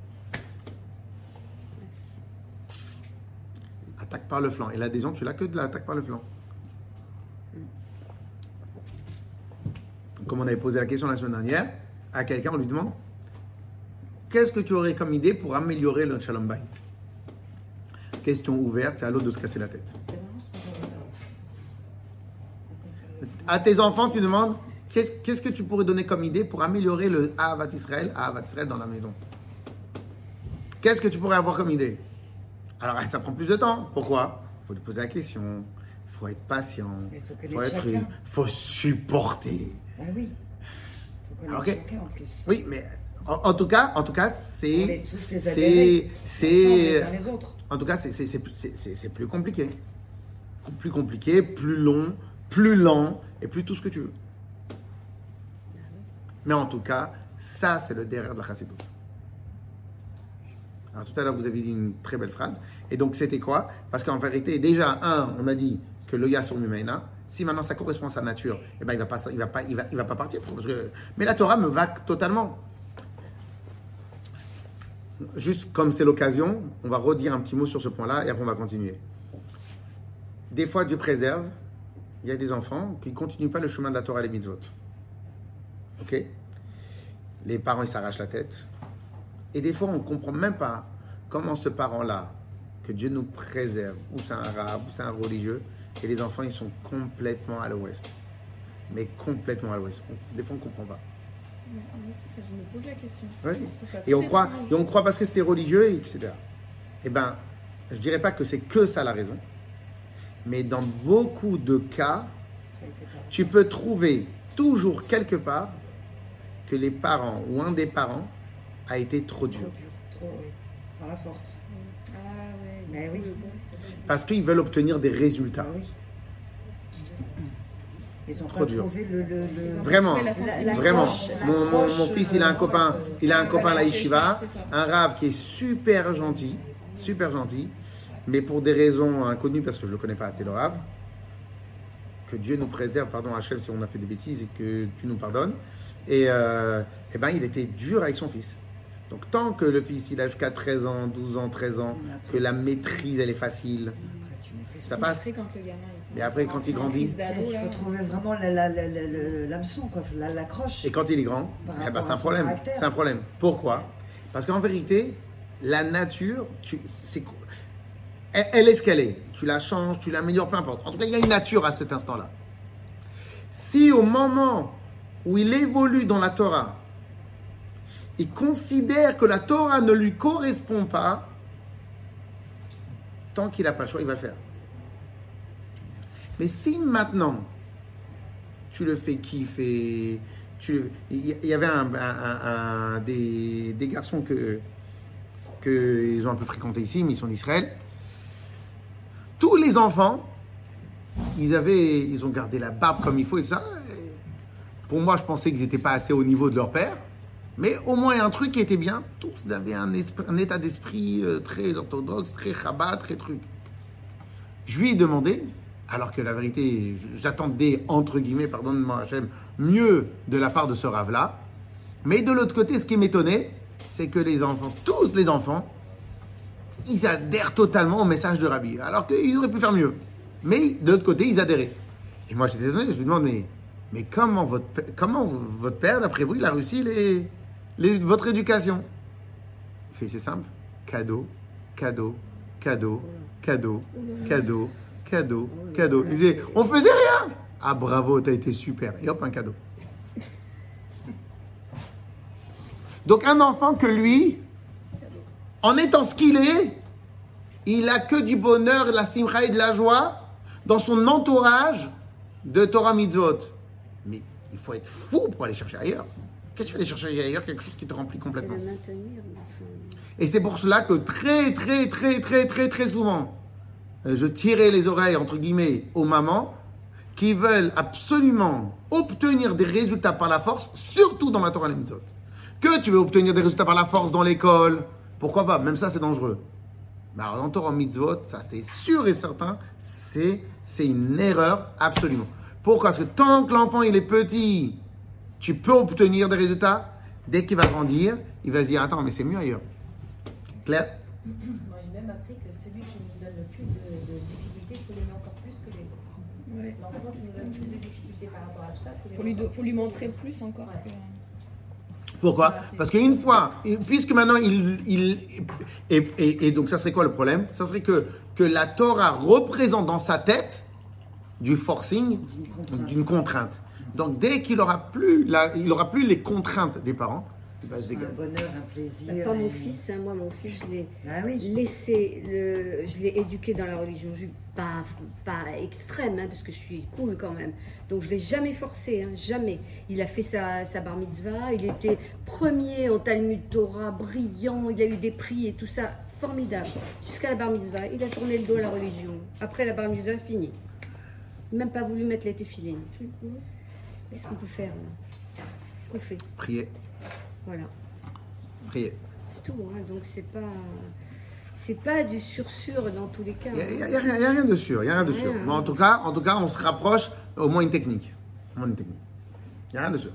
Attaque par le flanc. Et l'adhésion, tu l'as que de l'attaque par le flanc. Comme on avait posé la question la semaine dernière, à quelqu'un, on lui demande Qu'est-ce que tu aurais comme idée pour améliorer le Shalom Bait? Question ouverte, c'est à l'autre de se casser la tête. À tes enfants, tu demandes Qu'est-ce qu'est-ce que tu pourrais donner comme idée pour améliorer le Ahavat Israël, Ahavat Israël dans la maison? Qu'est-ce que tu pourrais avoir comme idée? Alors, ça prend plus de temps. Pourquoi? Il faut lui poser la question. Il faut être patient. Il faut faut être. faut supporter. Ah oui. Il faut chacun en plus. Oui, mais en, en tout cas, en tout cas, On est c'est. tous les C'est. C'est. les uns les autres. En tout cas, c'est- c'est- c'est c'est- c'est- c'est plus compliqué. Plus compliqué, plus long, plus lent, et plus tout ce que tu veux. Mais en tout cas, ça, c'est le derrière de la chassidoute. Alors tout à l'heure, vous avez dit une très belle phrase. Et donc, c'était quoi? Parce qu'en vérité, déjà, un, on a dit que le Yasur Mumaina, si maintenant ça correspond à sa nature, eh ben, il ne va, pas, il va, il va, il va pas partir. Mais la Torah me va totalement. Juste comme c'est l'occasion, on va redire un petit mot sur ce point-là et après on va continuer. Des fois, Dieu préserve. Il y a des enfants qui ne continuent pas le chemin de la Torah et les mitzvot. Ok? Les parents, ils s'arrachent la tête. Et des fois, on ne comprend même pas comment ce parent-là, que Dieu nous préserve, ou c'est un arabe, ou c'est un religieux, et les enfants, ils sont complètement à l'ouest. Mais complètement à l'ouest. Des fois, on ne comprend pas. moi aussi, ça, je me pose la question. Oui. Parce que ça a Et on croit, et on croit parce que c'est religieux, etc. Eh ben, je dirais pas que c'est que ça la raison, mais dans beaucoup de cas, tu peux trouver toujours quelque part que les parents ou un des parents a été trop dur. Trop dur, trop, oui. Dans la force. Ah ouais. Mais oui. Parce qu'ils veulent obtenir des résultats. Ah oui. Ils ont Trop pas dur. trouvé le. le, le- Vraiment, la vraiment. la Mon, mon- croche, mon fils, il a un euh, copain, il a un copain à la yeshiva, un rave qui est super gentil, super gentil, mais pour des raisons inconnues parce que je le connais pas assez le. Que Dieu nous préserve, pardon Hachem si on a fait des bêtises et que tu nous pardonnes. Et, euh, eh ben, il était dur avec son fils. Donc tant que le fils il a jusqu'à 13 ans, 12 ans, 13 ans, que la maîtrise elle est facile, ça passe. C'est quand le gamin. il Mais après, quand il grandit, Il faut trouver vraiment la- la- la- la- le- l'hameçon, quoi, la, la croche. Et quand il est grand, eh ben, c'est un problème. C'est un problème. Pourquoi? Parce qu'en vérité, la nature, tu, c'est, elle, est ce qu'elle est. Tu la changes, tu l'améliores, peu importe. En tout cas, il y a une nature à cet instant-là. Si au moment où il évolue dans la Torah, il considère que la Torah ne lui correspond pas, tant qu'il n'a pas le choix, il va le faire. Mais si maintenant, tu le fais kiffer, tu, il y- avait un, des garçons que, que ils ont un peu fréquenté ici, mais ils sont d'Israël. Tous les enfants, ils avaient, ils ont gardé la barbe comme il faut et tout ça. Pour moi, je pensais qu'ils n'étaient pas assez au niveau de leur père. Mais au moins, il y a un truc qui était bien. Tous avaient un état d'esprit euh, très orthodoxe, très rabat, très truc. Je lui ai demandé, alors que la vérité, j'attendais, entre guillemets, pardonne-moi Hachem, mieux de la part de ce rave-là. Mais de l'autre côté, ce qui m'étonnait, c'est que les enfants, tous les enfants, ils adhèrent totalement au message de Rabbi. Alors qu'ils auraient pu faire mieux. Mais de l'autre côté, ils adhéraient. Et moi, j'étais étonné, je lui demande, mais, comment, votre, comment votre père, d'après vous, il a réussi les- votre éducation? Il fait, c'est simple, cadeau, cadeau, cadeau, cadeau, cadeau, cadeau, cadeau. Il disait, on faisait rien Ah bravo, t'as été super. Et hop, un cadeau. Donc un enfant que lui, en étant ce qu'il est, il a que du bonheur, de la simcha et de la joie dans son entourage de Torah Mitzvot. Mais il faut être fou pour aller chercher ailleurs. Qu'est-ce que tu vas aller chercher ailleurs Quelque chose qui te remplit complètement. Et c'est pour cela que très, très, très, très, très, très souvent, euh, je tirais les oreilles, entre guillemets, aux mamans qui veulent absolument obtenir des résultats par la force, surtout dans la Torah Mitzvot. Que tu veux obtenir des résultats par la force dans l'école, pourquoi pas? Même ça, c'est dangereux. Mais alors, dans Torah Mitzvot, ça, c'est sûr et certain, c'est c'est une erreur absolument. Pourquoi? Parce que tant que l'enfant, il est petit, tu peux obtenir des résultats. Dès qu'il va grandir, il va se dire, attends, mais c'est mieux ailleurs. Claire? Moi, j'ai même appris que celui qui nous donne le plus de, de difficultés, il faut l'aimer encore plus que les autres. Ouais. L'enfant qui nous donne plus de difficultés par rapport à tout ça, il faut Faut lui, faut montrer plus encore. Ouais. que- Pourquoi? Parce qu'une fois, puisque maintenant il, il et, et- et donc ça serait quoi le problème? Ça serait que que la Torah représente dans sa tête du forcing, contrainte. d'une contrainte. Donc dès qu'il aura plus la, il aura plus les contraintes des parents, il va se Un bonheur, un plaisir. Pas mon fils, hein, moi mon fils, je l'ai Ah oui. laissé, le, je l'ai éduqué dans la religion, je, pas, pas extrême, hein, parce que je suis cool quand même. Donc je l'ai jamais forcé, hein, jamais. Il a fait sa, sa bar mitzvah, il était premier en Talmud Torah, brillant, il a eu des prix et tout ça, formidable. Jusqu'à la bar mitzvah, il a tourné le dos à la religion. Après la bar mitzvah, fini. Même pas voulu mettre les téfilines. Qu'est-ce qu'on peut faire là? Qu'est-ce qu'on fait? Priez, Voilà. priez. C'est tout, hein, donc c'est pas. C'est pas du sur-sûr dans tous les cas. Il n'y a, y a rien a de sûr, il y a rien de sûr. Rien. Mais en tout cas, en tout cas, on se rapproche au moins une technique. Au moins une technique. Il n'y a rien de sûr.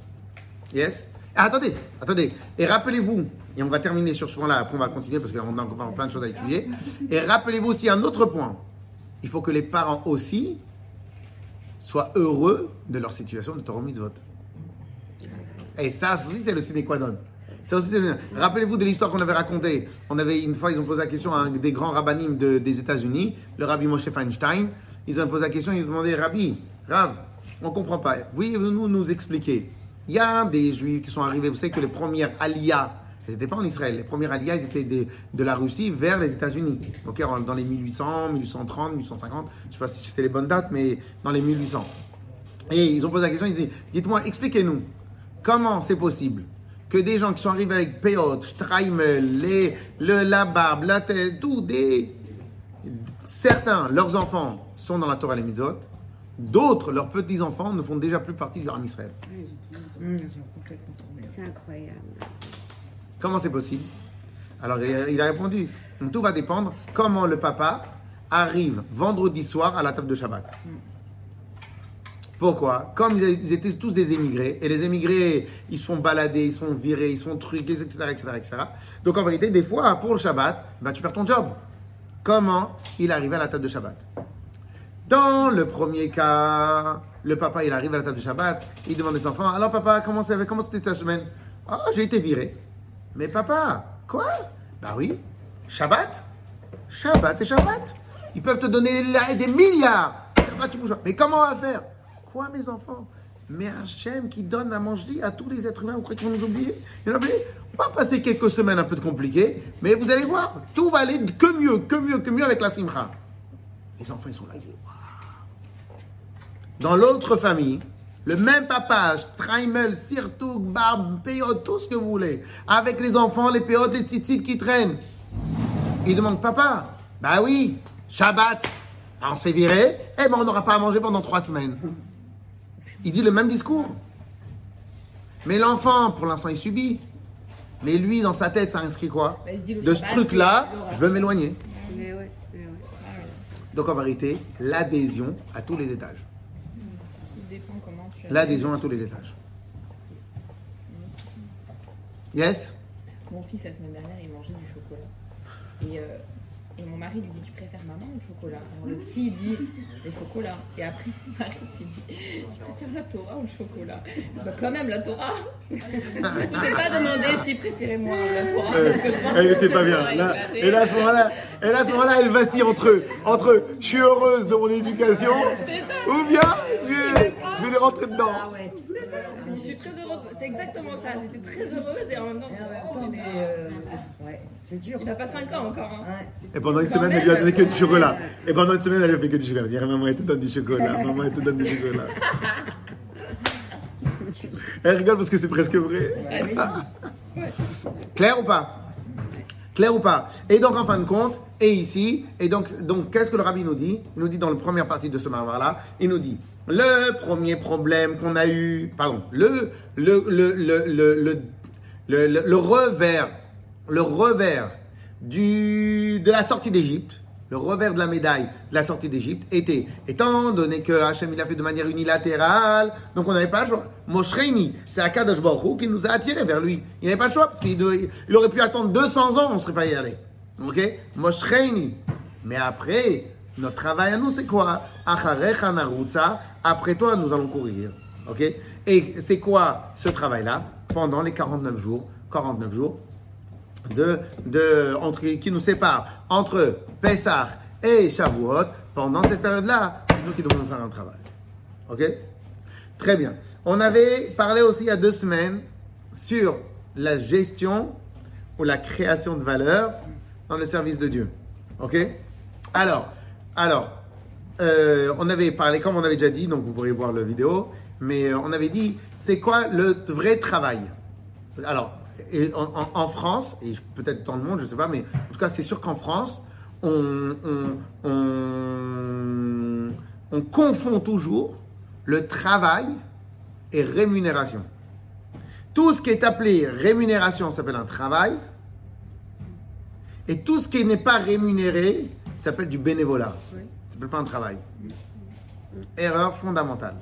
Yes Ah, Attendez, attendez. Et rappelez-vous, et on va terminer sur ce point-là, après on va continuer parce qu'on a encore plein de choses à étudier. Et rappelez-vous aussi un autre point. Il faut que les parents aussi soient heureux de leur situation de Torah Mitzvot. Et ça aussi, c'est le sine qua non. Ça. Rappelez-vous de l'histoire qu'on avait racontée. On avait une fois, ils ont posé la question à un des grands rabbinim de- des États-Unis, le rabbi Moshe Feinstein. Ils ont posé la question, ils ont demandé, Rabbi, Rav, on comprend pas. Oui, nous nous expliquer. Il y a des juifs qui sont arrivés, vous savez que les premières aliyahs, elles n'étaient pas en Israël, les premières aliyahs, elles étaient de, de la Russie vers les États-Unis. Ok, dans les 1800, 1830, 1850, je ne sais pas si c'était les bonnes dates, mais dans les 1800. Et ils ont posé la question, ils disent, dites-moi, expliquez-nous, comment c'est possible que des gens qui sont arrivés avec Péot, Streimel, les, le, la barbe, la tête, tout, des... Certains, leurs enfants, sont dans la Torah et les Mitzvot, d'autres, leurs petits-enfants, ne font déjà plus partie du Ram Israël. Tourné. C'est incroyable. Comment c'est possible? Alors il a, il a répondu, tout va dépendre comment le papa arrive vendredi soir à la table de Shabbat. Pourquoi Comme ils étaient tous des émigrés, et les émigrés, ils se font balader, ils se font virer, ils se font truquer, etc., etc., etc. Donc en vérité, des fois, pour le Shabbat, ben, tu perds ton job. Comment il est arrivé à la table de Shabbat? Dans le premier cas, le papa, il arrive à la table de Shabbat, il demande aux enfants, alors papa, comment va? Comment c'était ta semaine Ah, j'ai été viré. Mais papa, quoi Bah oui, Shabbat Shabbat, c'est Shabbat. Ils peuvent te donner des milliards. Shabbat, tu bouges. Mais comment on va faire? Quoi, mes enfants? Mais Hachem qui donne à manger à tous les êtres humains, vous croyez vont nous Ils vont oublier? On va passer quelques semaines un peu compliquées, mais vous allez voir, tout va aller que mieux, que mieux, que mieux avec la simcha. Les enfants, ils sont là. Dans l'autre famille, le même papa, Streimel, Sirtouk, Barbe, Péot, tout ce que vous voulez, avec les enfants, les Péot, les tzitzit qui traînent. Il demande, papa, bah oui, Shabbat, on se fait virer, eh ben on n'aura pas à manger pendant trois semaines. Il dit le même discours. Mais l'enfant, pour l'instant, il subit. Mais lui, dans sa tête, ça inscrit quoi Bah, De ce truc-là, je veux m'éloigner. Mais ouais, mais ouais. Donc en vérité, l'adhésion à tous les étages. L'adhésion à tous les étages. Yes? Mon fils, la semaine dernière, il mangeait du chocolat. Et, euh, et mon mari lui dit Tu préfères maman ou le chocolat? Alors le petit, il dit Le chocolat. Et après, mon mari lui dit Tu préfères la Torah ou le chocolat? Bah, quand même, la Torah Je n'ai pas demandé s'il préférait moi ou la Torah. Parce que je pense Elle que n'était pas bien. Là, et là, à ce moment-là, et là, à ce moment-là, elle vacille entre, entre je suis heureuse de mon éducation ou bien je vais, je vais les rentrer dedans. Ah ouais. Je suis très heureuse. C'est exactement ça. J'étais très heureuse et en même temps. Et en même temps, mais, euh, ouais, c'est dur. Il n'a pas 5 ans encore. hein. Ouais. Pendant une semaine, elle lui a donné que du chocolat. Et pendant une semaine, elle lui a fait que du chocolat. Maman, elle te donne du chocolat. Maman, elle te donne du chocolat. Elle rigole parce que c'est presque vrai. Allez. Clair ou pas? Clair ou pas? Et donc, en fin de compte, et ici, et donc, donc qu'est-ce que le rabbi nous dit? Il nous dit dans la première partie de ce marmar-là, il nous dit le premier problème qu'on a eu, pardon, le, le, le, le, le, le, le, le- le revers, le revers de la sortie d'Égypte, le revers de la médaille de la sortie d'Égypte était, étant donné que Hachem il a fait de manière unilatérale, donc on n'avait pas le choix. Moshreini, c'est Akadosh Baruch qui nous a attirés vers lui. Il n'avait pas le choix parce qu'il aurait pu attendre 200 ans, on ne serait pas y allé. Ok? Moshreini. Mais après, notre travail à nous, c'est quoi? Après toi, nous allons courir. Ok? Et c'est quoi ce travail-là? Pendant les 49 jours, 49 jours, de, de, entre, qui nous sépare entre Pessah et Shavuot, pendant cette période-là, c'est nous qui devons faire un travail. Ok? Très bien. On avait parlé aussi il y a deux semaines sur la gestion ou la création de valeur dans le service de Dieu. Ok? Alors, alors euh, on avait parlé, comme on avait déjà dit, donc vous pourrez voir la vidéo, mais euh, on avait dit, c'est quoi le vrai travail? Alors, et en, en- en France, et peut-être dans le monde, je ne sais pas, mais en tout cas, c'est sûr qu'en France, on, on- on- on confond toujours le travail et rémunération. Tout ce qui est appelé rémunération s'appelle un travail, et tout ce qui n'est pas rémunéré s'appelle du bénévolat. Oui. Ça s'appelle pas un travail. Erreur fondamentale.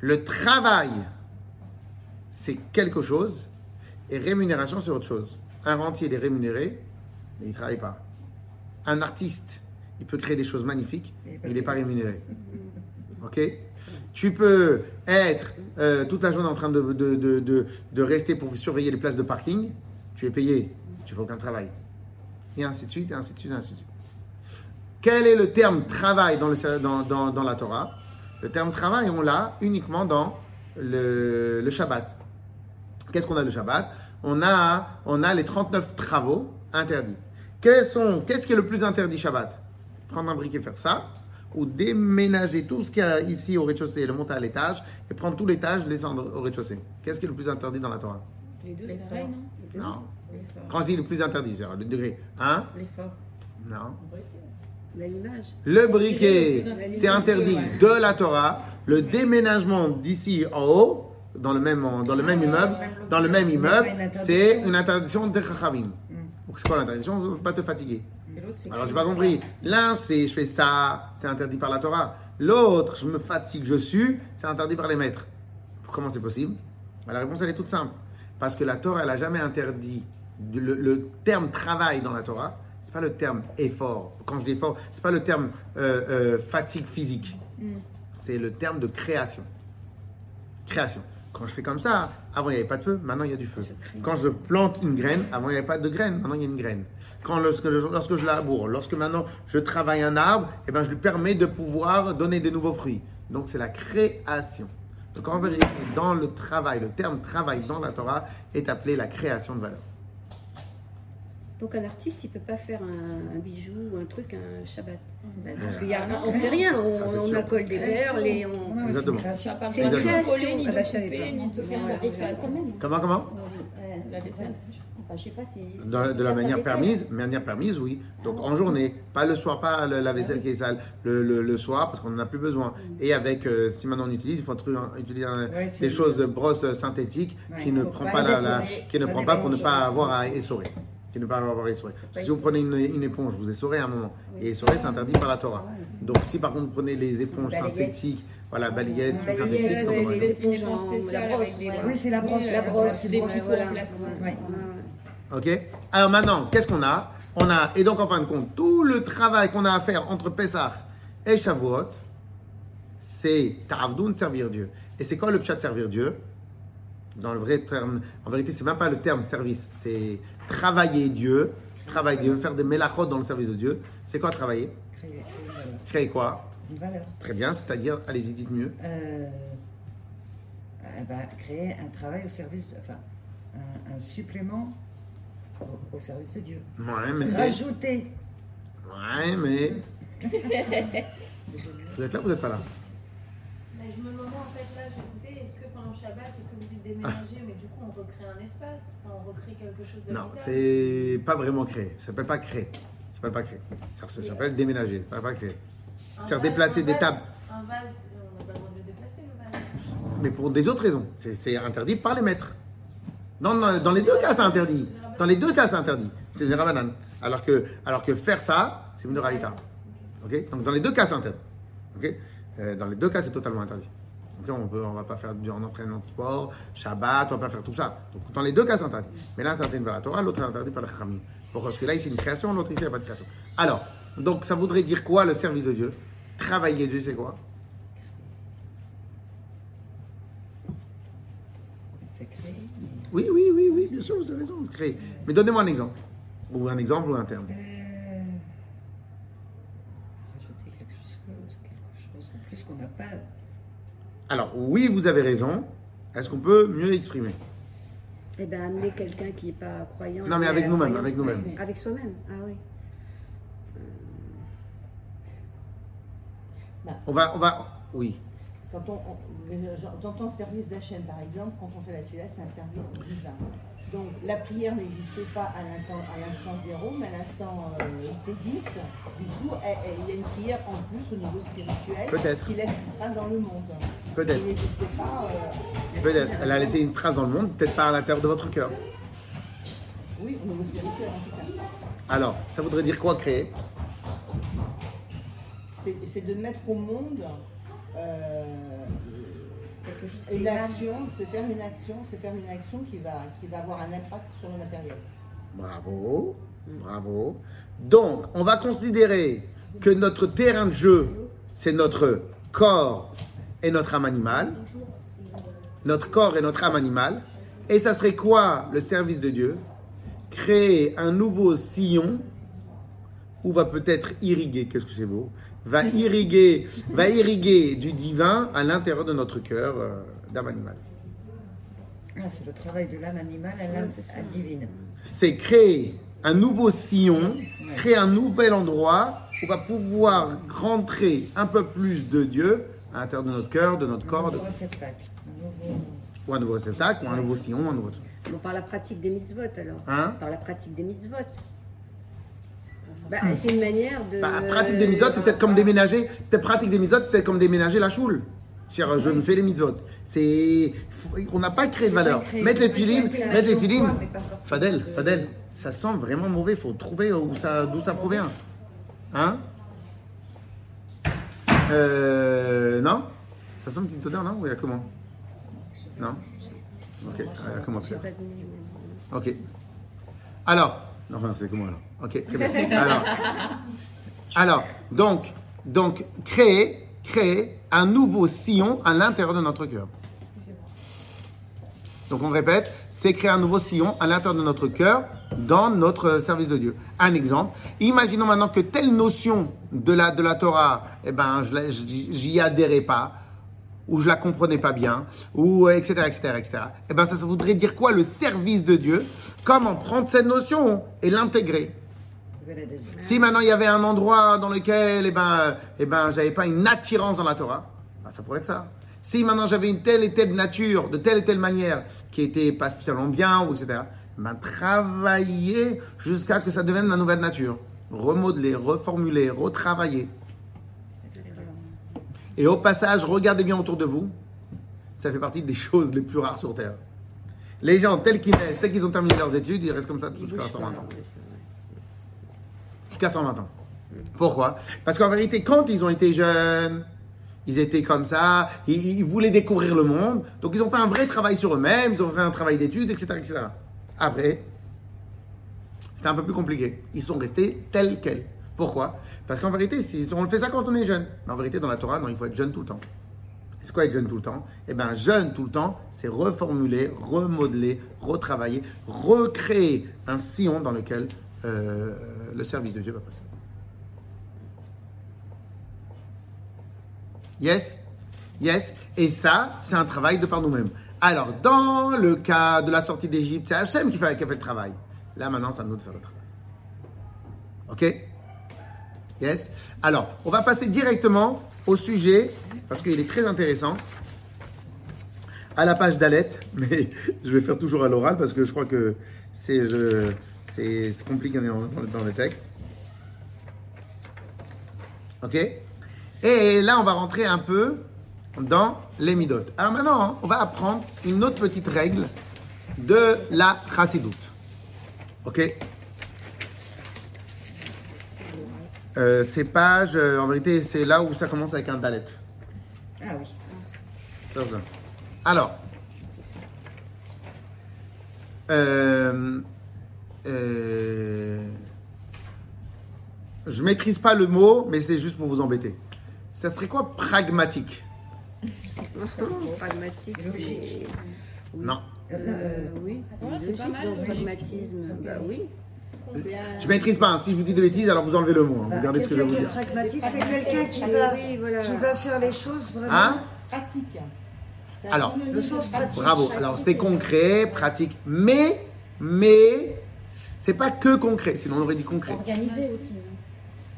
Le travail, c'est quelque chose et rémunération, c'est autre chose. Un rentier, il est rémunéré, mais il ne travaille pas. Un artiste, il peut créer des choses magnifiques, mais il n'est pas rémunéré. Ok? Tu peux être euh, toute la journée en train de, de, de, rester pour surveiller les places de parking, tu es payé, tu fais aucun travail. Et ainsi de suite, et ainsi de suite, et ainsi de suite. Quel est le terme travail dans, le, dans, dans, dans la Torah? Le terme travail, on l'a uniquement dans le, le Shabbat. Qu'est-ce qu'on a le Shabbat on a, on a les 39 travaux interdits. Qu'est-ce qui est le plus interdit Shabbat Prendre un briquet, faire ça, ou déménager tout ce qu'il y a ici au rez-de-chaussée, le monter à l'étage, et prendre tout l'étage, descendre au rez-de-chaussée. Qu'est-ce qui est le plus interdit dans la Torah Les deux, Les c'est pareil, non Non. L'effort. Quand je dis le plus interdit, c'est le degré 1, L'effort. non. Le briquet, c'est interdit de la Torah. Le déménagement d'ici en haut, dans le même, dans le même immeuble, dans le même immeuble, c'est une interdiction de Chachamim. Donc, C'est quoi l'interdiction? Ne faut pas te fatiguer. Alors, j'ai pas compris. L'un, c'est je fais ça, c'est interdit par la Torah. L'autre, je me fatigue, je sue, c'est interdit par les maîtres. Comment c'est possible? Ben, La réponse, elle est toute simple. Parce que la Torah, elle n'a jamais interdit le, le terme travail dans la Torah. C'est pas le terme effort. Quand je dis effort, c'est pas le terme euh, euh, fatigue physique. C'est le terme de création. Création. Quand je fais comme ça, avant il n'y avait pas de feu, maintenant il y a du feu. Quand je plante une graine, avant il n'y avait pas de graine, maintenant il y a une graine. Quand lorsque, lorsque je laboure, lorsque maintenant je travaille un arbre, eh ben, je lui permets de pouvoir donner des nouveaux fruits. Donc c'est la création. Donc en vérité, dans le travail, le terme travail dans la Torah est appelé la création de valeur. Donc un artiste, il peut pas faire un, un bijou ou un truc un Shabbat. Ben, Parce Euh, qu'il y a, on fait rien, on, Ça, on accole des perles et on. C'est une création. C'est une faire de création. ni Ah bah, couper, ni de faire ça. Comment, comment La vaisselle. Enfin, je sais pas si. Dans- de la manière permise, manière permise, oui. Donc en journée, pas le soir, pas le- la vaisselle qui est sale, le, le- le soir parce qu'on n'en a plus besoin. Et avec, euh, si maintenant on utilise, il faut utiliser Ouais, des choses de brosse synthétique Ouais, qui ne prend pas la, qui ne prend pas pour ne pas avoir à essorer. Qui ne pas avoir. Pas Si vous prenez une, une éponge, vous essorez à un moment. Et essorer, c'est interdit par la Torah. Donc si par contre vous prenez les éponges Balayette. synthétiques, voilà, balayettes, Balayette, synthétiques. Oui, c'est la brosse. La brosse, c'est des brosse. petits. Ok Alors maintenant, qu'est-ce qu'on a? On a, et donc en fin de compte, tout le travail qu'on a à faire entre Pessah et Shavuot, c'est Ta'avdoun, servir Dieu. Et c'est quoi le pshat servir Dieu? Dans le vrai terme, en vérité, c'est même pas le terme service, c'est travailler Dieu, travailler Dieu, faire des mélachot dans le service de Dieu. C'est quoi travailler Créer, créer une valeur. Créer quoi Une valeur. Très bien, c'est-à-dire, allez-y, dites mieux. Euh, eh ben, créer un travail au service, de, enfin, un, un supplément au, au service de Dieu. Ouais, mais. Rajouter. Ouais, mais. Vous êtes là ou vous n'êtes pas là Mais je me demandais en fait, là j'écoutais, est-ce que pendant Shabbat, parce que vous du coup on recrée un espace, enfin, on recrée quelque chose de Non, c'est pas vraiment créer. Ça s'appelle pas créer. Ça s'appelle pas créer. Ça, s'appelle déménager. Ça s'appelle pas créer. C'est déplacer des tables. Un vase, euh, on n'a pas le droit de le déplacer le vase. Mais pour des autres raisons. C'est interdit par les maîtres. Dans, dans- dans les deux cas, c'est interdit. Dans les deux cas, c'est interdit. C'est une rabanan. Alors que, alors que faire ça, c'est une raïta. Ok? Donc dans les deux cas, c'est interdit. Ok? Euh, Dans les deux cas, c'est totalement interdit. On peut, on va pas faire du en entraînement de sport, Shabbat, on va pas faire tout ça. Donc dans les deux cas, c'est interdit. Mais l'un c'est interdit par la Torah, l'autre est interdit par le Khamim. Pourquoi? Parce que là, ici, c'est une création, l'autre ici, il n'y a pas de création. Alors, donc ça voudrait dire quoi le service de Dieu? Travailler Dieu, c'est quoi? C'est créer. Oui, oui, oui, oui, bien sûr, vous avez raison, créer. Mais donnez-moi un exemple. Ou un exemple ou un terme. Euh, rajouter quelque chose, quelque chose en plus qu'on n'a pas. Alors, oui, vous avez raison. Est-ce qu'on peut mieux exprimer? Eh ben amener quelqu'un qui n'est pas croyant. Non, mais à avec nous-mêmes, avec nous-mêmes. Avec soi-même, ah oui. On va, on va, oui. Quand on, on- dans ton service d'Hachem, par exemple, quand on fait la tuila, c'est un service divin. Donc la prière n'existait pas à l'instant, zéro, mais à l'instant euh, T10. Du coup, il y a une prière en plus au niveau spirituel qui laisse une trace dans le monde. Peut-être. Il n'existait pas. euh, Peut-être. Elle a laissé une trace dans le monde, peut-être pas à l'intérieur de votre cœur. oui, au niveau spirituel en tout cas. Alors, ça voudrait dire quoi créer? C'est c'est de mettre au monde euh, Quelque chose qui une est action, c'est faire une action, c'est faire une action qui va, qui va avoir un impact sur le matériel. Bravo, bravo. Donc, on va considérer que notre terrain de jeu, c'est notre corps et notre âme animale. Notre corps et notre âme animale. Et ça serait quoi le service de Dieu? Créer un nouveau sillon où va peut-être irriguer, qu'est-ce que c'est beau? Va irriguer, va irriguer du divin à l'intérieur de notre cœur. euh, d'âme animale. Ah, c'est le travail de l'âme animale à l'âme divine. C'est créer un nouveau sillon, créer un nouvel endroit où on va pouvoir rentrer un peu plus de Dieu à l'intérieur de notre cœur, de notre Un corps, de- nouveau réceptacle. Un nouveau... ou un nouveau réceptacle, ou un nouveau sillon, un nouveau truc. Bon, par la pratique des mitzvot alors. Hein Par la pratique des mitzvot. Bah, c'est une manière de. Bah, pratique des mitzvot, c'est peut-être comme déménager. Peut-être pratique des mitzvot, peut-être comme déménager la choule. Cher, je me fais les mitzvot. C'est, on n'a pas créé de valeur. Mettre les filines, c'est mettre les filines. Fadel, de- Fadel, ça sent vraiment mauvais. Faut trouver où ça, d'où ça provient. Hein euh, Non? Ça sent une petite odeur, non? Ou il y a comment? Non? Ok, il y a comment faire? Ok. Alors, non, enfin, c'est comment alors? Ok, très bien. Alors, alors, donc, donc, créer, créer un nouveau sillon à l'intérieur de notre cœur. Donc, on répète, c'est créer un nouveau sillon à l'intérieur de notre cœur dans notre service de Dieu. Un exemple. Imaginons maintenant que telle notion de la, de la Torah, eh ben, j'y adhérais pas ou je la comprenais pas bien, ou etc., etc., etc. Eh ben, ça, ça voudrait dire quoi le service de Dieu? Comment prendre cette notion et l'intégrer? Si maintenant il y avait un endroit dans lequel, eh ben, eh ben, j'avais pas une attirance dans la Torah, ben, ça pourrait être ça. Si maintenant j'avais une telle et telle nature, de telle et telle manière, qui était pas spécialement bien, ou etc., ben, travailler jusqu'à que ça devienne ma nouvelle nature. Remodeler, reformuler, retravailler. Et au passage, regardez bien autour de vous. Ça fait partie des choses les plus rares sur Terre. Les gens, tels qu'ils naissent, tels qu'ils ont terminé leurs études, ils restent comme ça jusqu'à 120 ans. Jusqu'à 120 ans. Pourquoi? Parce qu'en vérité, quand ils ont été jeunes, ils étaient comme ça, ils, ils voulaient découvrir le monde, donc ils ont fait un vrai travail sur eux-mêmes, ils ont fait un travail d'études, etc., etc. Après, c'était un peu plus compliqué. Ils sont restés tels quels. Pourquoi? Parce qu'en vérité, on le fait ça quand on est jeune. Mais en vérité, dans la Torah, non, il faut être jeune tout le temps. C'est quoi être jeune tout le temps? Eh bien, jeune tout le temps, c'est reformuler, remodeler, retravailler, recréer un sillon dans lequel euh, le service de Dieu va passer. Yes? Yes? Et ça, c'est un travail de par nous-mêmes. Alors, dans le cas de la sortie d'Égypte, c'est Hachem qui fait, qui fait le travail. Là, maintenant, c'est à nous de faire le travail. Ok? Yes? Alors, on va passer directement au sujet, parce qu'il est très intéressant, à la page d'Alette, mais je vais faire toujours à l'oral, parce que je crois que c'est compliqué dans- dans le texte. Ok? Et là, on va rentrer un peu dans les midotes. Alors maintenant, on va apprendre une autre petite règle de la chassidoute. Ok Euh, Ces pages, en vérité, c'est là où ça commence avec un dalet. Ah oui. Alors, euh, euh, je maîtrise pas le mot, mais c'est juste pour vous embêter. Ça serait quoi pragmatique? Pragmatique. Logique. c'est- Non. Euh, Euh, oui, Ouais, c'est logique, pas mal, donc logique. pragmatisme, bah oui. Je maîtrise pas. hein. Si je vous dis de bêtises, alors vous enlevez le mot. hein. bah, Vous regardez ce que je vais vous dire. pragmatique, c'est quelqu'un qui Oui, va, oui, voilà. qui va faire les choses vraiment. Hein Pratique. Alors, le sens pratique. Bravo. Alors c'est concret, pratique, mais, mais, c'est pas que concret. Sinon on aurait dit concret. Organisé aussi.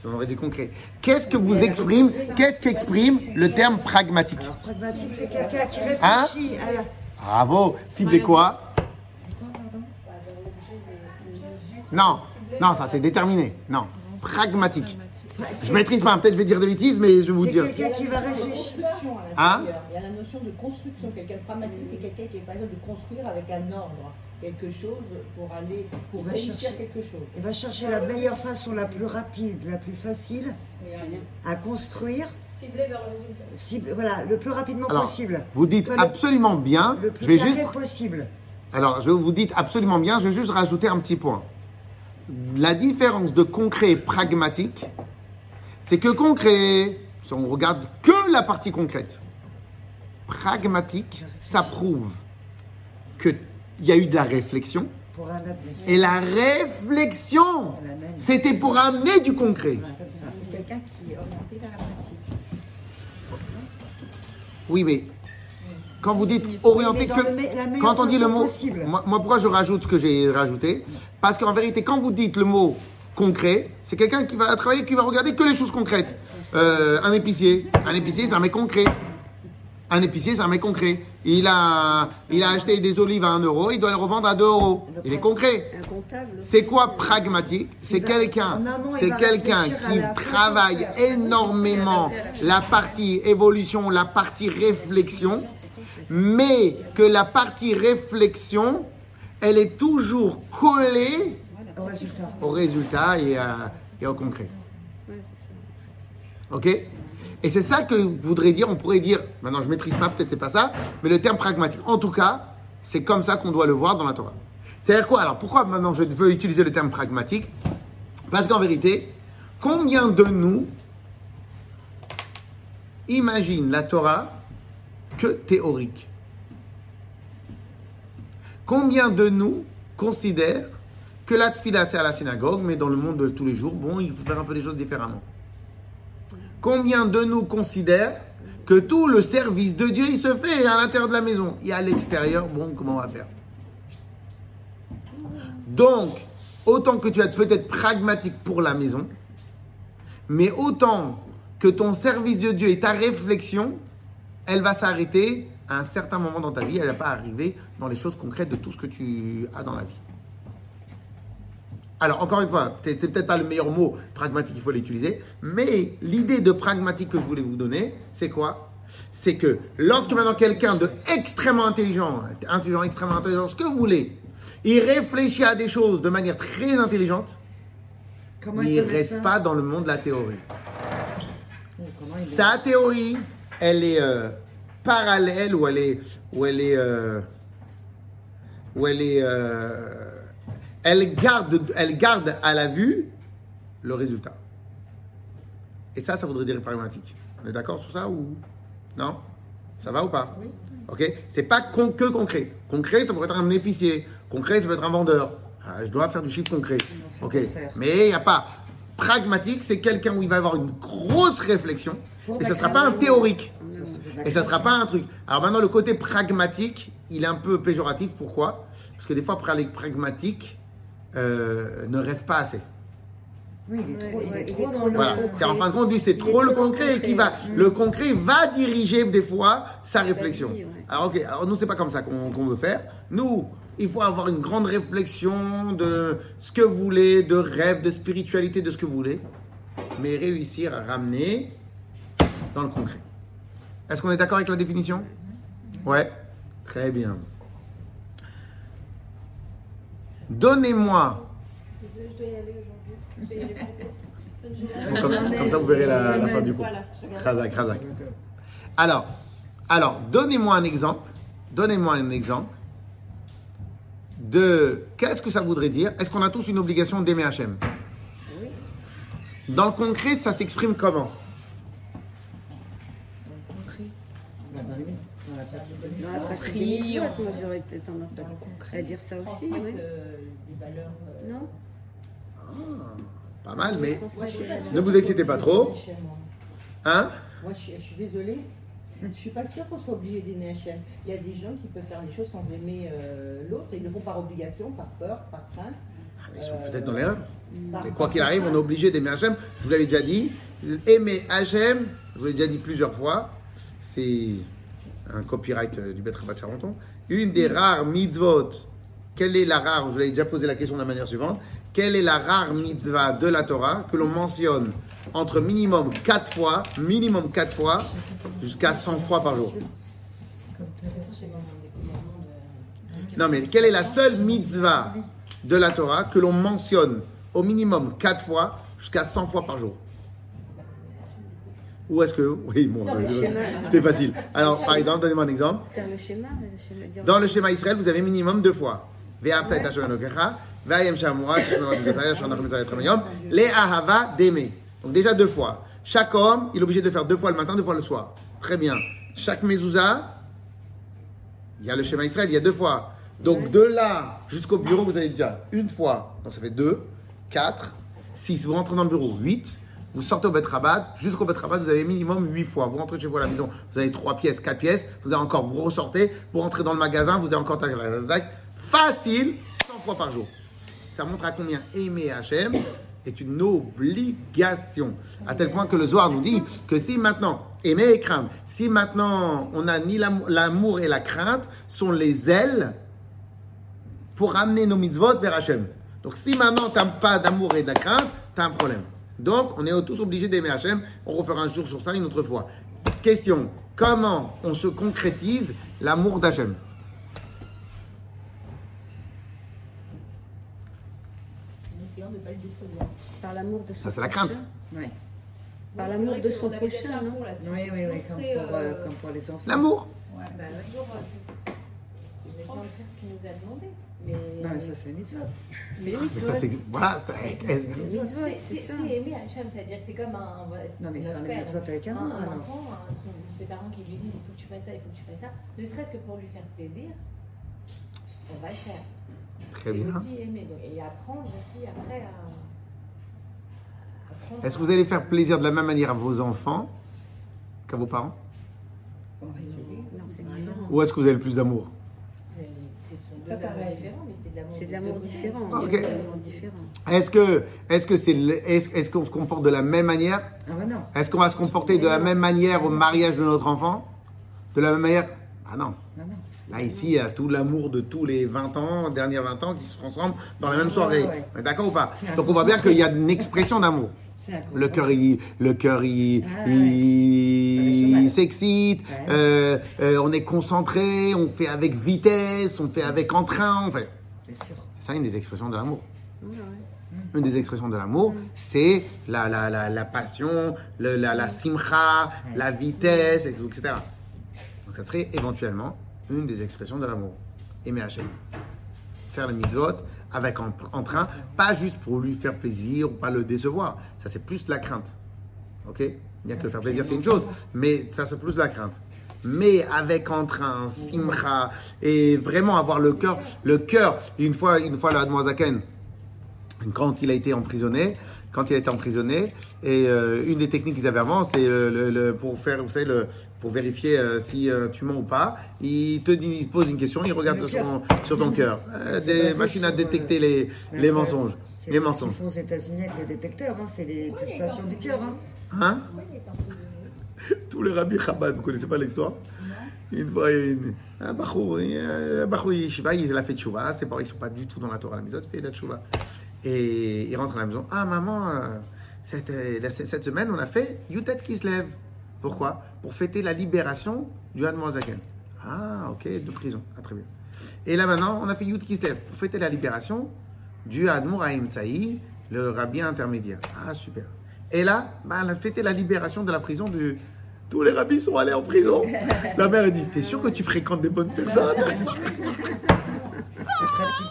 Sinon on aurait dit concret. Qu'est-ce que vous exprime Qu'est-ce qu'exprime le terme pragmatique Alors, pragmatique, c'est quelqu'un qui Hein réfléchit à la. Bravo. Ciblez quoi Non, non, ça c'est déterminé. Non, pragmatique. Je C'est maîtrise pas. Peut-être je vais dire des bêtises, mais je vais vous c'est dire. quelqu'un qui va Il y a une réfléchir. Hein. Il y a la notion de construction. Quelqu'un de pragmatique, c'est quelqu'un qui est capable de construire avec un ordre quelque chose pour aller pour va réussir chercher. quelque chose. Il va chercher la meilleure façon, la plus rapide, la plus facile à construire. Ciblé vers le résultat. Cible, voilà, le plus rapidement Alors, possible. Vous dites Le- absolument bien. Le Je plus vais carré juste. possible. Alors, je vous dites absolument bien. Je vais juste rajouter un petit point. La différence de concret et pragmatique, c'est que concret, si on regarde que la partie concrète, pragmatique, ça prouve qu'il y a eu de la réflexion. Pour. Et la réflexion, c'était pour amener du concret. Voilà, comme ça. C'est quelqu'un qui est orienté vers la pratique. Oui, mais quand vous dites orienté que. Quand on dit le mot. moi, pourquoi je rajoute ce que j'ai rajouté? Parce qu'en vérité, quand vous dites le mot concret, c'est quelqu'un qui va travailler, qui va regarder que les choses concrètes. Euh, un épicier. Un épicier, c'est un mec concret. Un épicier, c'est un mec concret. Il a, il a acheté des olives à 1 euro, il doit les revendre à 2 euros. Il est concret. C'est quoi pragmatique? C'est quelqu'un, c'est quelqu'un qui travaille énormément la partie évolution, la partie réflexion, mais que la partie réflexion, elle est toujours collée Au résultat. au résultat et, à- et au concret. Ok? Et c'est ça que voudrait dire, on pourrait dire, maintenant je maîtrise pas, peut-être c'est pas ça, mais le terme pragmatique. En tout cas, c'est comme ça qu'on doit le voir dans la Torah. C'est-à-dire quoi? Alors pourquoi maintenant je veux utiliser le terme pragmatique? Parce qu'en vérité, combien de nous imaginent la Torah que théorique? Combien de nous considèrent que la tfila c'est à la synagogue, mais dans le monde de tous les jours, bon, il faut faire un peu les choses différemment? Combien de nous considèrent que tout le service de Dieu, il se fait à l'intérieur de la maison Et à l'extérieur, bon, comment on va faire? Donc, autant que tu es peut-être pragmatique pour la maison, mais autant que ton service de Dieu et ta réflexion, elle va s'arrêter à un certain moment dans ta vie, elle va pas arriver dans les choses concrètes de tout ce que tu as dans la vie. Alors, encore une fois, c'est peut-être pas le meilleur mot pragmatique, il faut l'utiliser, mais l'idée de pragmatique que je voulais vous donner, c'est quoi? C'est que lorsque maintenant quelqu'un de extrêmement intelligent, intelligent, extrêmement intelligent, ce que vous voulez, il réfléchit à des choses de manière très intelligente, Comment mais il mettre reste pas dans le monde de la théorie. Est- Sa théorie, elle est euh, parallèle ou elle est, ou elle est, euh, ou elle est, euh, elle garde, elle garde à la vue le résultat. Et ça, ça voudrait dire pragmatique. On est d'accord sur ça ou non? Ça va ou pas? Ok? C'est pas con- que concret. Concret, ça pourrait être un épicier. Concret, ça peut être un vendeur. Ah, je dois faire du chiffre concret. Ok. Mais il n'y a pas. Pragmatique, c'est quelqu'un où il va avoir une grosse réflexion. Pour Et ça ne sera pas un théorique. Et ça ne sera pas un truc. Alors maintenant, le côté pragmatique, il est un peu péjoratif. Pourquoi? Parce que des fois, pra- les pragmatiques euh, ne rêvent pas assez. Oui, il est trop, Ouais, il ouais, est il trop est dans trop le dans Voilà. le concret. C'est en fin de compte, lui, c'est trop est le concret qui va. Le concret va diriger des fois sa réflexion. vie, ouais. Alors ok, alors nous c'est pas comme ça qu'on qu'on veut faire. Nous, il faut avoir une grande réflexion de ce que vous voulez, de rêve, de spiritualité, de ce que vous voulez, mais réussir à ramener dans le concret. Est-ce qu'on est d'accord avec la définition? Ouais, très bien. Donnez-moi je dois y aller aujourd'hui. Je dois y aller plus tôt. Bonne journée. Comme, comme ça, vous verrez la, la fin du cours. Voilà, je regarde. Khazak, Khazak. Alors, alors donnez-moi un exemple. Donnez-moi un exemple de qu'est-ce que ça voudrait dire. Est-ce qu'on a tous une obligation d'aimer Hachem? Oui. Dans le concret, ça s'exprime comment Bah, dans les maisons, dans la des mitzvot, moi j'aurais tendance à, concret. à dire ça aussi. Euh, des valeurs. euh, Non Pas mal, mais Moi, je suis pas sûre Ne vous qu'on excitez pas soit trop. hein Moi, je, suis- je suis désolée. Je suis pas sûre qu'on soit obligé d'aimer Hachem. Il y a des gens qui peuvent faire les choses sans aimer euh, l'autre. Ils le font par obligation, par peur, par crainte. Ah, mais Ils sont peut-être dans l'erreur. Mais quoi qu'il arrive, on est obligé d'aimer Hachem. Je vous l'avais déjà dit. Aimer Hachem, je vous l'ai déjà dit plusieurs fois, c'est un copyright euh, du Betre de Charenton. Une des rares mitzvot. Quelle est la rare Je vous l'avais déjà posé la question de la manière suivante. Quelle est la rare mitzvah de la Torah que l'on mentionne entre minimum 4 fois, minimum 4 fois, jusqu'à 100 fois par jour? Non, mais quelle est la seule mitzvah de la Torah que l'on mentionne au minimum 4 fois jusqu'à 100 fois par jour? Ou est-ce que. Oui, bon, c'était facile. Alors, par exemple, donnez-moi un exemple. Faire le schéma, le schéma Dans le schéma Israël, vous avez minimum deux fois. Ve'afta et Hashem ve'ayem shamura. Donc déjà deux fois. Chaque homme, il est obligé de faire deux fois le matin, deux fois le soir. Très bien. Chaque mezouza, il y a le schéma Israël, il y a deux fois. Donc de là jusqu'au bureau, vous avez déjà une fois. Donc ça fait deux, quatre, six. Vous rentrez dans le bureau, huit. Vous sortez au Bet Rabat, jusqu'au Bet Rabat, vous avez minimum 8 fois. Vous rentrez chez vous à la maison, vous avez 3 pièces, 4 pièces, vous avez encore, vous ressortez, vous rentrez dans le magasin, vous avez encore tac, tac, tac, facile, 100 fois par jour. Ça montre à combien aimer Hachem est une obligation. À tel point que le Zohar nous dit que si maintenant, aimer et craindre, si maintenant on a ni l'am- l'amour et la crainte, sont les ailes pour ramener nos mitzvot vers Hachem. Donc si maintenant tu n'as pas d'amour et de crainte, tu as un problème. Donc on est tous obligés d'aimer Hachem. On refera un jour sur ça une autre fois. Question, comment on se concrétise l'amour d'Hachem En essayant de ne pas le décevoir. Par l'amour de son Ça, c'est la crainte. prochain. Oui, Par Ouais, l'amour de son prochain, non oui, oui, oui, comme pour, euh, euh, comme pour les enfants. L'amour Ouais, bah, toujours, euh, en essayant de faire ce qu'il nous a demandé. Mais, Non, mais ça, c'est les mitzvot. Mais ça, c'est. Voilà, c'est c'est c'est- ça. c'est aimer Hachem, c'est-à-dire que c'est comme un. c'est- Non, mais c'est père. mitzvot avec un, un enfant, un- son- ses parents qui lui disent il faut que tu fasses ça, il faut que tu fasses ça, ne serait-ce que pour lui faire plaisir, on va le faire. Très C'est bien. aussi aimer et apprendre aussi après à. Est-ce que vous allez faire plaisir de la même manière à vos enfants qu'à vos parents? On va essayer. Non, c'est différent. Ou est-ce que vous avez le plus d'amour? Deux pas amours pareil. différents, mais c'est de l'amour C'est de l'amour de- différent. Ah. Est-ce que est-ce que c'est est-ce, qu'on se comporte de la même manière? Ah, bah non. Est-ce qu'on va se comporter de la même manière au mariage de notre enfant? De la même manière? Ah non. Ah, non. Là, ici, il y a tout l'amour de tous les 20 ans, derniers 20 ans qui se transforment dans la même soirée. Ouais, ouais. On est D'accord ou pas? Donc, on voit bien qu'il y a une expression d'amour. Le cœur, il, le cœur, il, Ah, il- ouais. Il. S'excite. Euh, euh, on est concentré, on fait avec vitesse, on fait avec entrain. On fait. C'est sûr. Ça une des expressions de l'amour. Ouais, ouais. Une des expressions de l'amour, c'est la, la, la, la passion, le- la, la simcha, la vitesse, etc. Donc, ça serait éventuellement une des expressions de l'amour. Aimer Hachem. Faire le mitzvot avec en- entrain, pas juste pour lui faire plaisir ou pas le décevoir. Ça, c'est plus de la crainte. Ok? Bien que le faire plaisir, c'est une chose, mais ça, c'est plus la crainte. Mais avec entrain, simcha, et vraiment avoir le cœur, le cœur, une fois, une fois, le Admoazaken, quand il a été emprisonné, quand il a été emprisonné, et euh, une des techniques qu'ils avaient avant, c'est euh, le, le- pour faire, vous savez, le, pour vérifier euh, si tu mens ou pas, il te dit, il pose une question, il regarde sur, ton- sur ton cœur. Des machines à détecter les, Ben, les mensonges. C'est Les ce qu'ils mensonges. font aux États-Unis avec le détecteur, hein, c'est les pulsations du cœur. Hein. Hein? Tous les rabbis Chabad, vous connaissez pas l'histoire? Une fois, une- un bachou, un bachou yeshiva, il a fait tchouva, ses parents ils sont pas du tout dans la Torah, la maison, il fait la tchouva. Et il rentre à la maison, ah maman, euh, cette, euh, cette semaine on a fait Yutet qui se lève. Pourquoi? Pour fêter la libération du Han Zaken. Ah ok, de prison, ah très bien. Et là maintenant, on a fait Yud qui se lève pour fêter la libération du Admour Haïm Tsaï, le rabbin intermédiaire. Ah super. Et là, bah, elle a fêté la libération de la prison du. Tous les rabbis sont allés en prison. La mère elle dit T'es sûr que tu fréquentes des bonnes personnes?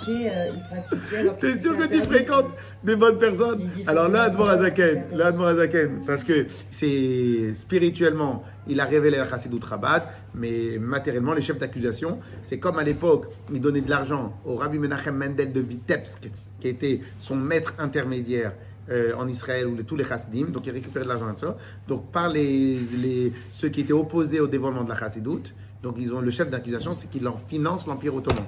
Euh, T'es sûr que tu fréquentes des bonnes personnes? Alors là. Admor Azaken, là, Admor Azaken, parce que c'est spirituellement, il a révélé la Chassidut Rabat, mais matériellement, les chefs d'accusation, c'est comme à l'époque, il donnait de l'argent au Rabbi Menachem Mendel de Vitebsk, qui était son maître intermédiaire euh, en Israël, ou tous les chassidim, donc il récupérait de l'argent de ça. Donc par les, ceux qui étaient opposés au dévoilement de la Chassidut, donc ils ont le chef d'accusation, c'est qu'il leur finance l'Empire ottoman.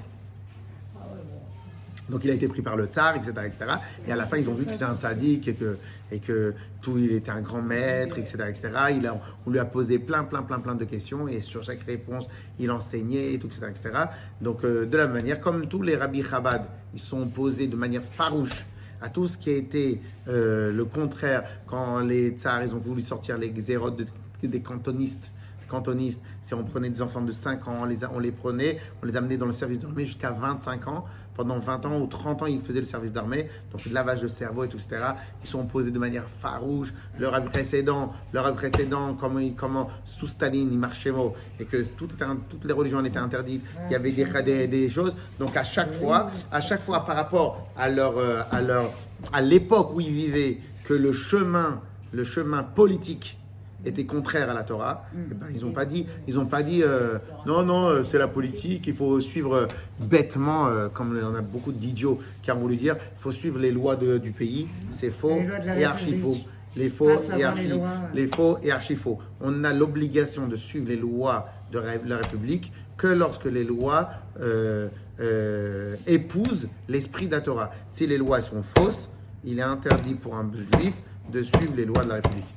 Donc il a été pris par le tsar, etc. etc. Et à la fin, ils ont vu que c'était un tzaddik et que, et que tout, il était un grand maître, etc. etc. Il on lui a posé plein, plein, plein, plein de questions et sur chaque réponse, il enseignait, etc. etc. Donc euh, de la même manière, comme tous les rabbis Chabad, ils sont opposés de manière farouche à tout ce qui a été euh, le contraire quand les tsars, ils ont voulu sortir les xérotes de- des cantonistes cantonistes, on prenait des enfants de 5 ans, on les, on les prenait, on les amenait dans le service d'armée jusqu'à 25 ans. Pendant 20 ans ou 30 ans, ils faisaient le service d'armée, donc le lavage de cerveau et tout, etc. Ils sont opposés de manière farouche. Leur précédent, leur précédent, comment, comment sous Staline, ils marchaient mot, et que tout était un- toutes les religions étaient interdites, il y avait des, des, des choses. Donc à chaque fois, à chaque fois par rapport à leur, euh, à leur, à l'époque où ils vivaient, que le chemin, le chemin politique était contraire à la Torah, eh ben, ils n'ont pas dit, ils ont pas dit euh, non, non, euh, c'est la politique, il faut suivre euh, bêtement, euh, comme on a beaucoup d'idiots qui ont voulu dire, il faut suivre les lois de- du pays, c'est faux et archi faux. Les faux et les archi, lois, ouais. les faux et archi faux. On a l'obligation de suivre les lois de la République que lorsque les lois euh, euh, épousent l'esprit de la Torah. Si les lois sont fausses, il est interdit pour un juif de suivre les lois de la République.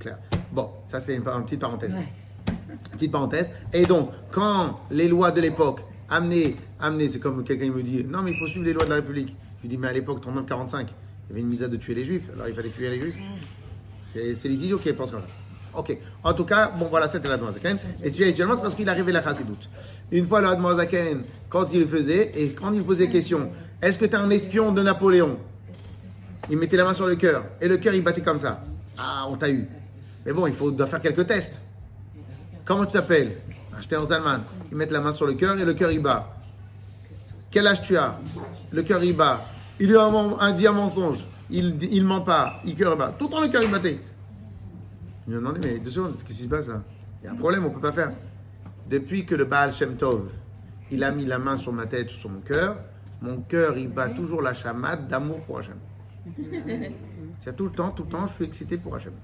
Clair. Bon, ça c'est une, une petite parenthèse. Petite parenthèse. Et donc, quand les lois de l'époque amenaient, amenaient c'est comme quelqu'un me dit, non mais il faut suivre les lois de la République. Je lui dis, mais à l'époque, 39-45, il y avait une mise à de tuer les juifs, alors il fallait tuer les juifs. C'est les idiots qui pensent comme ça. Ok. En tout cas, bon voilà, c'était l'Admozaken. Et spirituellement, c'est parce qu'il arrivait la chassidoute. Une fois l'Admozaken, quand il le faisait, et quand il posait question, est-ce que tu es un espion de Napoléon? Il mettait la main sur le cœur, et le cœur il battait comme ça. Ah, on t'a eu. Mais bon, il faut doit faire quelques tests. Comment tu t'appelles? Acheter en Zalman. Ils mettent la main sur le cœur et le cœur il bat. Quel âge tu as? Le cœur il bat. Il lui a un, dit un mensonge. Il il ment pas. Il cœur bat. Tout le temps le cœur il battait. Il lui a demandé mais deux secondes, qu'est-ce qui se passe là? Il y a un problème, on peut pas faire. Depuis que le Baal Shem Tov, il a mis la main sur ma tête ou sur mon cœur, mon cœur il bat toujours la chamade d'amour pour Hachem. C'est tout le temps, tout le temps, je suis excité pour Hachem.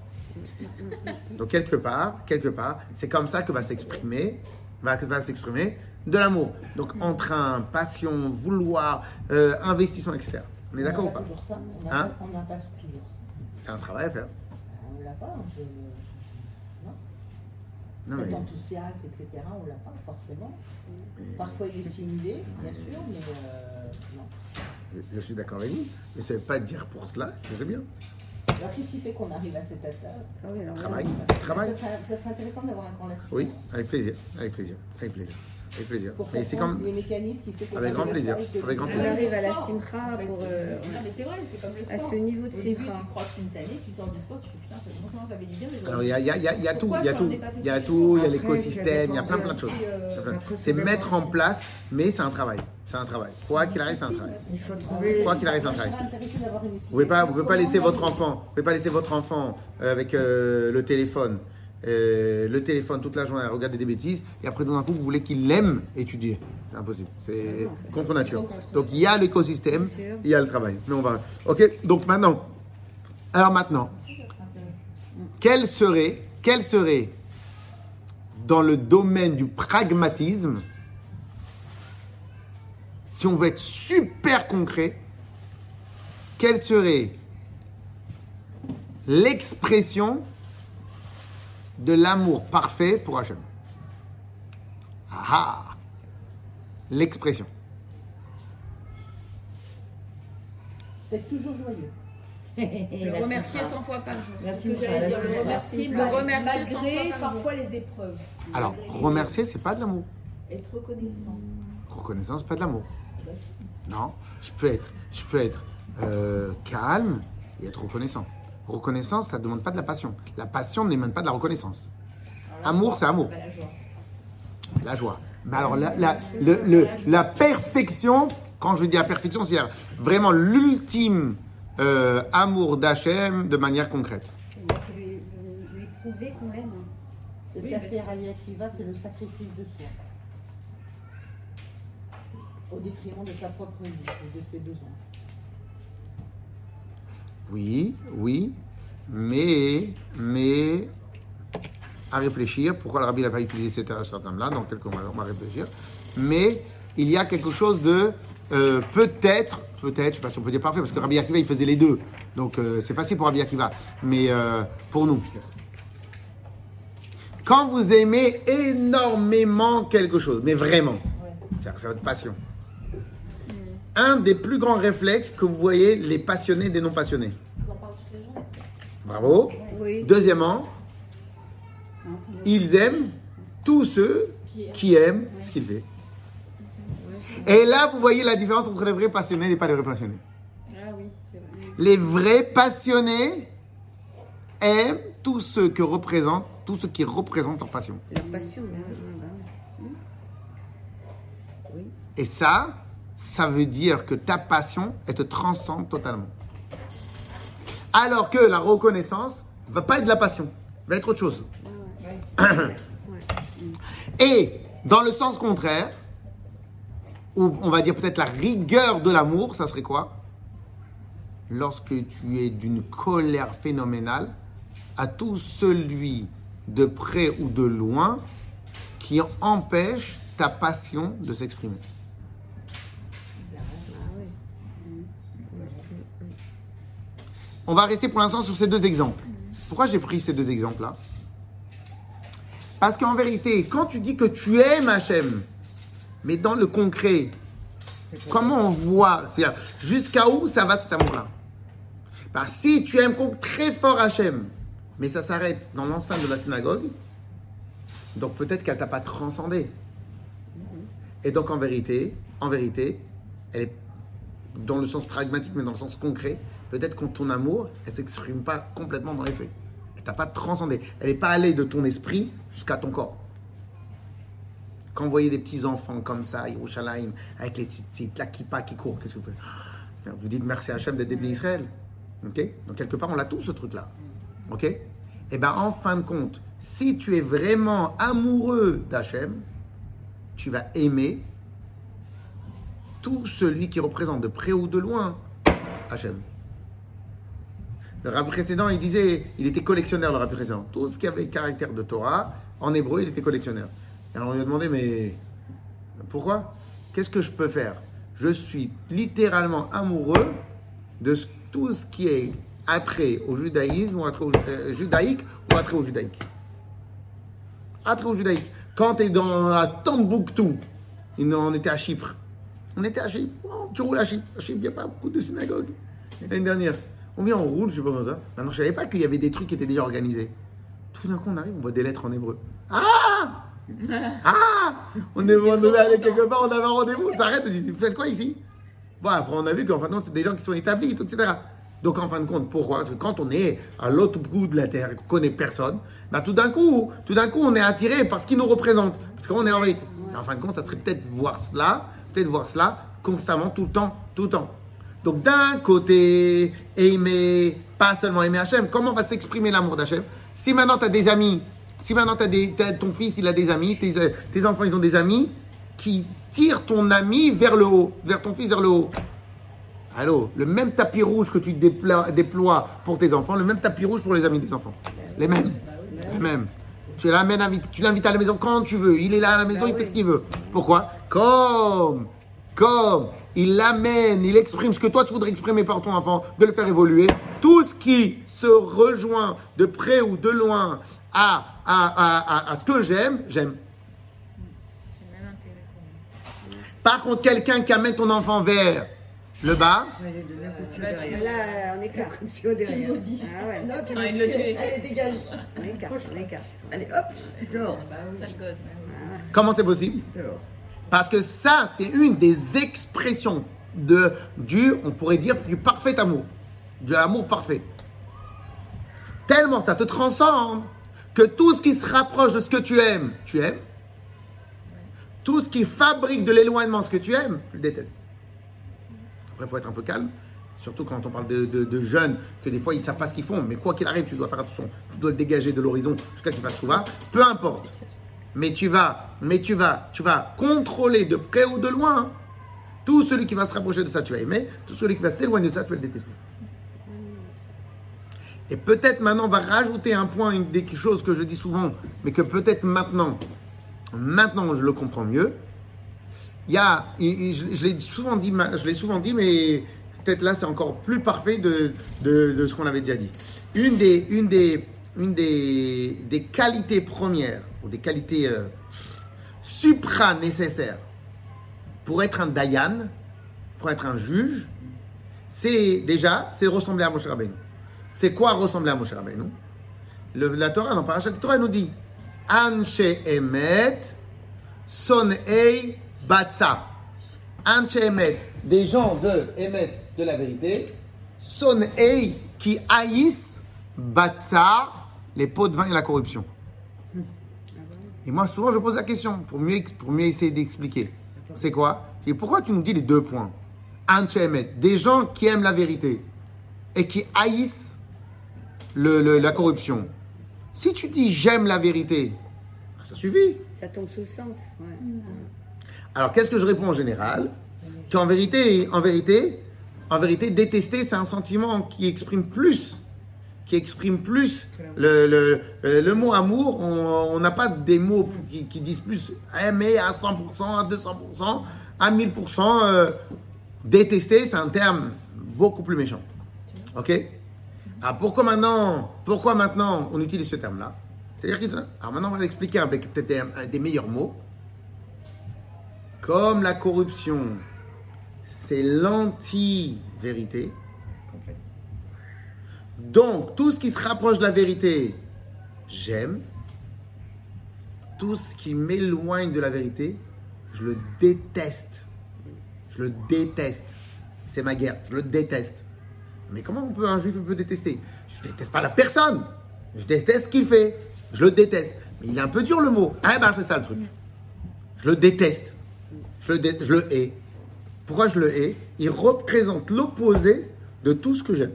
Donc quelque part, quelque part, c'est comme ça que va s'exprimer, va, va s'exprimer de l'amour. Donc entre un passion, vouloir, euh, investissement, etc. On est d'accord ou pas? Toujours ça. On n'a Hein? pas, on n'a pas toujours ça. C'est un travail à faire. On l'a pas. Je, je- non. Non, Cet mais- enthousiasme, etc. On l'a pas forcément. mais Parfois il est simulé, bien sûr, mais euh, non. je, je suis d'accord avec vous, mais ça ne veut pas dire pour cela que c'est bien. Alors qu'est-ce qui fait qu'on arrive à cet état Ah oui, alors Travail, Ça travail. serait, ça serait intéressant d'avoir un grand là-dessus. Oui, avec plaisir, avec plaisir, avec plaisir, avec plaisir. Pour Mais c'est comme les mécanismes qui fait que Avec ça grand plaisir, et avec grand on plaisir. arrive à la fait, pour, c'est- euh, Non, mais c'est vrai, c'est comme le sport. à ce niveau de Au début, simcha. tu crois que c'est une tannée, tu sors du sport, tu fais putain, ça, non seulement ça fait du bien, mais Alors il y a, y a- y a- y a tout, il y a tout, il y a tout, il y a l'écosystème, il y a plein plein de choses. euh, C'est mettre en place, mais c'est un travail, c'est un travail. Quoi qu'il arrive, c'est un travail. Il faut trouver. Quoi qu'il arrive, c'est un travail. Vous pouvez pas, vous pouvez pas laisser votre enfant, vous pouvez pas laisser votre enfant euh, avec euh, le téléphone, euh, le téléphone toute la journée à regarder des bêtises, et après d'un coup vous voulez qu'il l'aime étudier. C'est impossible, c'est contre nature. Donc il y a l'écosystème, il y a le travail. Mais on va. Ok, donc maintenant, alors maintenant, quel serait, quel serait dans le domaine du pragmatisme, si on veut être super concret, quelle serait l'expression de l'amour parfait pour Hachem Ah ah L'expression. D'être toujours joyeux. Le remercier 100 fois par jour. Dire, le remercier, Le remercier cent malgré fois par jour. parfois les épreuves. Alors, remercier, c'est pas de l'amour. Être reconnaissant. Reconnaissance, c'est pas de l'amour. Non, je peux être, je peux être euh, calme et être reconnaissant. Reconnaissance, ça ne demande pas de la passion. La passion n'émane pas de la reconnaissance. Là, Amour, c'est amour. bah, la joie. La joie. Mais alors, la, la, le- le- la perfection, quand je dis la perfection, c'est vraiment l'ultime euh, amour d'Hachem de manière concrète. C'est lui, lui- lui prouver qu'on l'aime. C'est ce Oui, qu'a mais- fait Rabbi Akiva, c'est le sacrifice de soi. Au détriment de sa propre vie et de ses besoins. Oui, oui, mais, mais, à réfléchir, pourquoi le rabbi n'a pas utilisé cet, cet terme-là, dans quelques mois, on va réfléchir, mais il y a quelque chose de, euh, peut-être, peut-être, je ne sais pas si on peut dire parfait, parce que Rabbi Akiva, il faisait les deux, donc euh, c'est facile pour Rabbi Akiva, mais euh, pour nous. Quand vous aimez énormément quelque chose, mais vraiment, c'est c'est votre passion. Un des plus grands réflexes que vous voyez les passionnés des non passionnés. On en parle toutes les journées. Bravo. Oui. Deuxièmement, ils aiment tous ceux qui aiment ce qu'il fait. Et là, vous voyez la différence entre les vrais passionnés et les pas les vrais passionnés. Ah oui, c'est vrai. Les vrais passionnés aiment tous ceux que représentent, tous ceux qui représentent leur passion. Leur passion, là. ouais, bah ouais. Oui. Et ça, ça veut dire que ta passion, elle te transcende totalement. Alors que la reconnaissance va pas être de la passion, va être autre chose. Et dans le sens contraire, ou on va dire peut-être la rigueur de l'amour, ça serait quoi? Lorsque tu es d'une colère phénoménale à tout celui de près ou de loin qui empêche ta passion de s'exprimer. On va rester pour l'instant sur ces deux exemples. Pourquoi j'ai pris ces deux exemples-là Parce qu'en vérité, quand tu dis que tu aimes Hachem, mais dans le concret, comment on voit C'est-à-dire, jusqu'à où ça va cet amour-là Bah, Si tu aimes très fort Hachem, mais ça s'arrête dans l'enceinte de la synagogue, donc peut-être qu'elle t'a pas transcendé. Et donc en vérité, en vérité, elle est dans le sens pragmatique, mais dans le sens concret, peut-être que ton amour, elle s'exprime pas complètement dans les faits. Elle t'a pas transcendé. Elle n'est pas allée de ton esprit jusqu'à ton corps. Quand vous voyez des petits enfants comme ça, Yerushalayim, avec les petites la kippa qui courent, qu'est-ce que vous faites? Vous dites merci à Hachem d'être des Israël. Ok? Donc quelque part, on l'a tous ce truc-là. Ok? Eh bien, en fin de compte, si tu es vraiment amoureux d'Hachem, tu vas aimer tout celui qui représente de près ou de loin Hachem. Le rabbi précédent, il disait, il était collectionneur, le rabbi précédent. Tout ce qui avait caractère de Torah, en hébreu, il était collectionneur. Et alors on lui a demandé, mais pourquoi? Qu'est-ce que je peux faire? Je suis littéralement amoureux de tout ce qui est attrait au judaïsme, ou attrait au euh, judaïque, ou attrait au judaïque. Attrait au judaïque. Quand tu es dans la Tombouctou, il- on était à Chypre. On était à Chypre. Oh, tu roules à Chypre. À Chypre, il n'y a pas beaucoup de synagogues. L'année dernière. On vient, on roule, je sais pas comment ça. Maintenant, je savais pas qu'il y avait des trucs qui étaient déjà organisés. Tout d'un coup, on arrive, on voit des lettres en hébreu. Ah Ah On est on devait aller quelque part, on avait un rendez-vous, on s'arrête, on dit, vous faites quoi ici? Bon, après, on a vu qu'en fin de compte, c'est des gens qui sont établis, etc. Donc, en fin de compte, pourquoi? Parce que quand on est à l'autre bout de la terre et qu'on connaît personne, bah, tout d'un coup, tout d'un coup, on est attiré par ce qui nous représente. Parce qu'on est en vérité. En fin de compte, ça serait peut-être voir cela, peut-être voir cela constamment, tout le temps, tout le temps. Donc, d'un côté, aimer, pas seulement aimer Hachem, comment va s'exprimer l'amour d'Hachem? Si maintenant tu as des amis, si maintenant t'as des, t'as- ton fils il a des amis, tes, enfants ils ont des amis qui tirent ton ami vers le haut, vers ton fils vers le haut. Allô, le même tapis rouge que tu déploies, pour tes enfants, le même tapis rouge pour les amis des enfants. Les mêmes. Les mêmes. Tu tu l'invites à la maison quand tu veux. Il est là à la maison, il fait ce qu'il veut. Pourquoi? Comme, comme il l'amène, il exprime ce que toi tu voudrais exprimer par ton enfant, de le faire évoluer. Tout ce qui se rejoint de près ou de loin à, à, à, à, à ce que j'aime, j'aime. C'est le même intérêt pour moi. Par contre, quelqu'un qui amène ton enfant vers le bas, Bah. Là, on Un écarte. coup de au derrière. Ah ouais, Non, tu Ah, vas il le dit. Allez, dégage. on écarte, on écarte. Allez, hop, dehors. Sale gosse. comment c'est possible? Dehors. Parce que ça, c'est une des expressions de, du, on pourrait dire, du parfait amour. De l'amour parfait. Tellement ça te transcende que tout ce qui se rapproche de ce que tu aimes, tu aimes. Tout ce qui fabrique de l'éloignement, ce que tu aimes, tu le détestes. Après, il faut être un peu calme. Surtout quand on parle de, jeunes, que des fois ils savent pas ce qu'ils font. Mais quoi qu'il arrive, tu dois faire attention. Tu dois le dégager de l'horizon jusqu'à ce qu'il fasse trouver. Peu importe. Mais tu vas, mais tu vas, tu vas contrôler de près ou de loin. Tout celui qui va se rapprocher de ça, tu vas aimer. Tout celui qui va s'éloigner de ça, tu vas le détester. Et peut-être maintenant, on va rajouter un point, une des choses que je dis souvent, mais que peut-être maintenant, maintenant je le comprends mieux. Il y a, je, l'ai souvent dit, je l'ai souvent dit, mais peut-être là c'est encore plus parfait de, de, de ce qu'on avait déjà dit. Une des, une des, une des, des qualités premières des qualités euh, supra nécessaires pour être un dayan, pour être un juge, c'est déjà, c'est ressembler à Moshe Rabbeinu. C'est quoi ressembler à Moshe Rabbeinu? La Torah, dans Parashat Torah, nous dit Anche Emet, Son Ei Batsa. Anche Emet, des gens de Emet, de la vérité, Son Ei, qui haïssent Batsa, les pots de vin et la corruption. Et moi, souvent, je pose la question pour mieux, pour mieux essayer d'expliquer. C'est quoi? Et pourquoi tu nous dis les deux points? Des gens qui aiment la vérité et qui haïssent le- le- la corruption. Si tu dis j'aime la vérité, ça suffit. Ça tombe sous le sens. Ouais. Alors qu'est-ce que je réponds en général? Qu'en vérité, en vérité, En vérité, détester, c'est un sentiment qui exprime plus, qui exprime plus le, le, euh, le mot amour. On n'a pas des mots qui, disent plus aimer à 100%, à 200%, à 1000%. euh, détester, c'est un terme beaucoup plus méchant. Ok? Alors pourquoi maintenant, pourquoi maintenant on utilise ce terme-là? C'est-à-dire que, alors maintenant on va l'expliquer avec peut-être des, des meilleurs mots. Comme la corruption, c'est l'anti-vérité. Donc, tout ce qui se rapproche de la vérité, j'aime. Tout ce qui m'éloigne de la vérité, je le déteste. Je le déteste. C'est ma guerre, je le déteste. Mais comment on peut, un juif peut détester? Je déteste pas la personne. Je déteste ce qu'il fait. Je le déteste. Mais il est un peu dur le mot. Ah ben c'est ça le truc. Je le déteste. Je le hais. Pourquoi je le hais? Il représente l'opposé de tout ce que j'aime.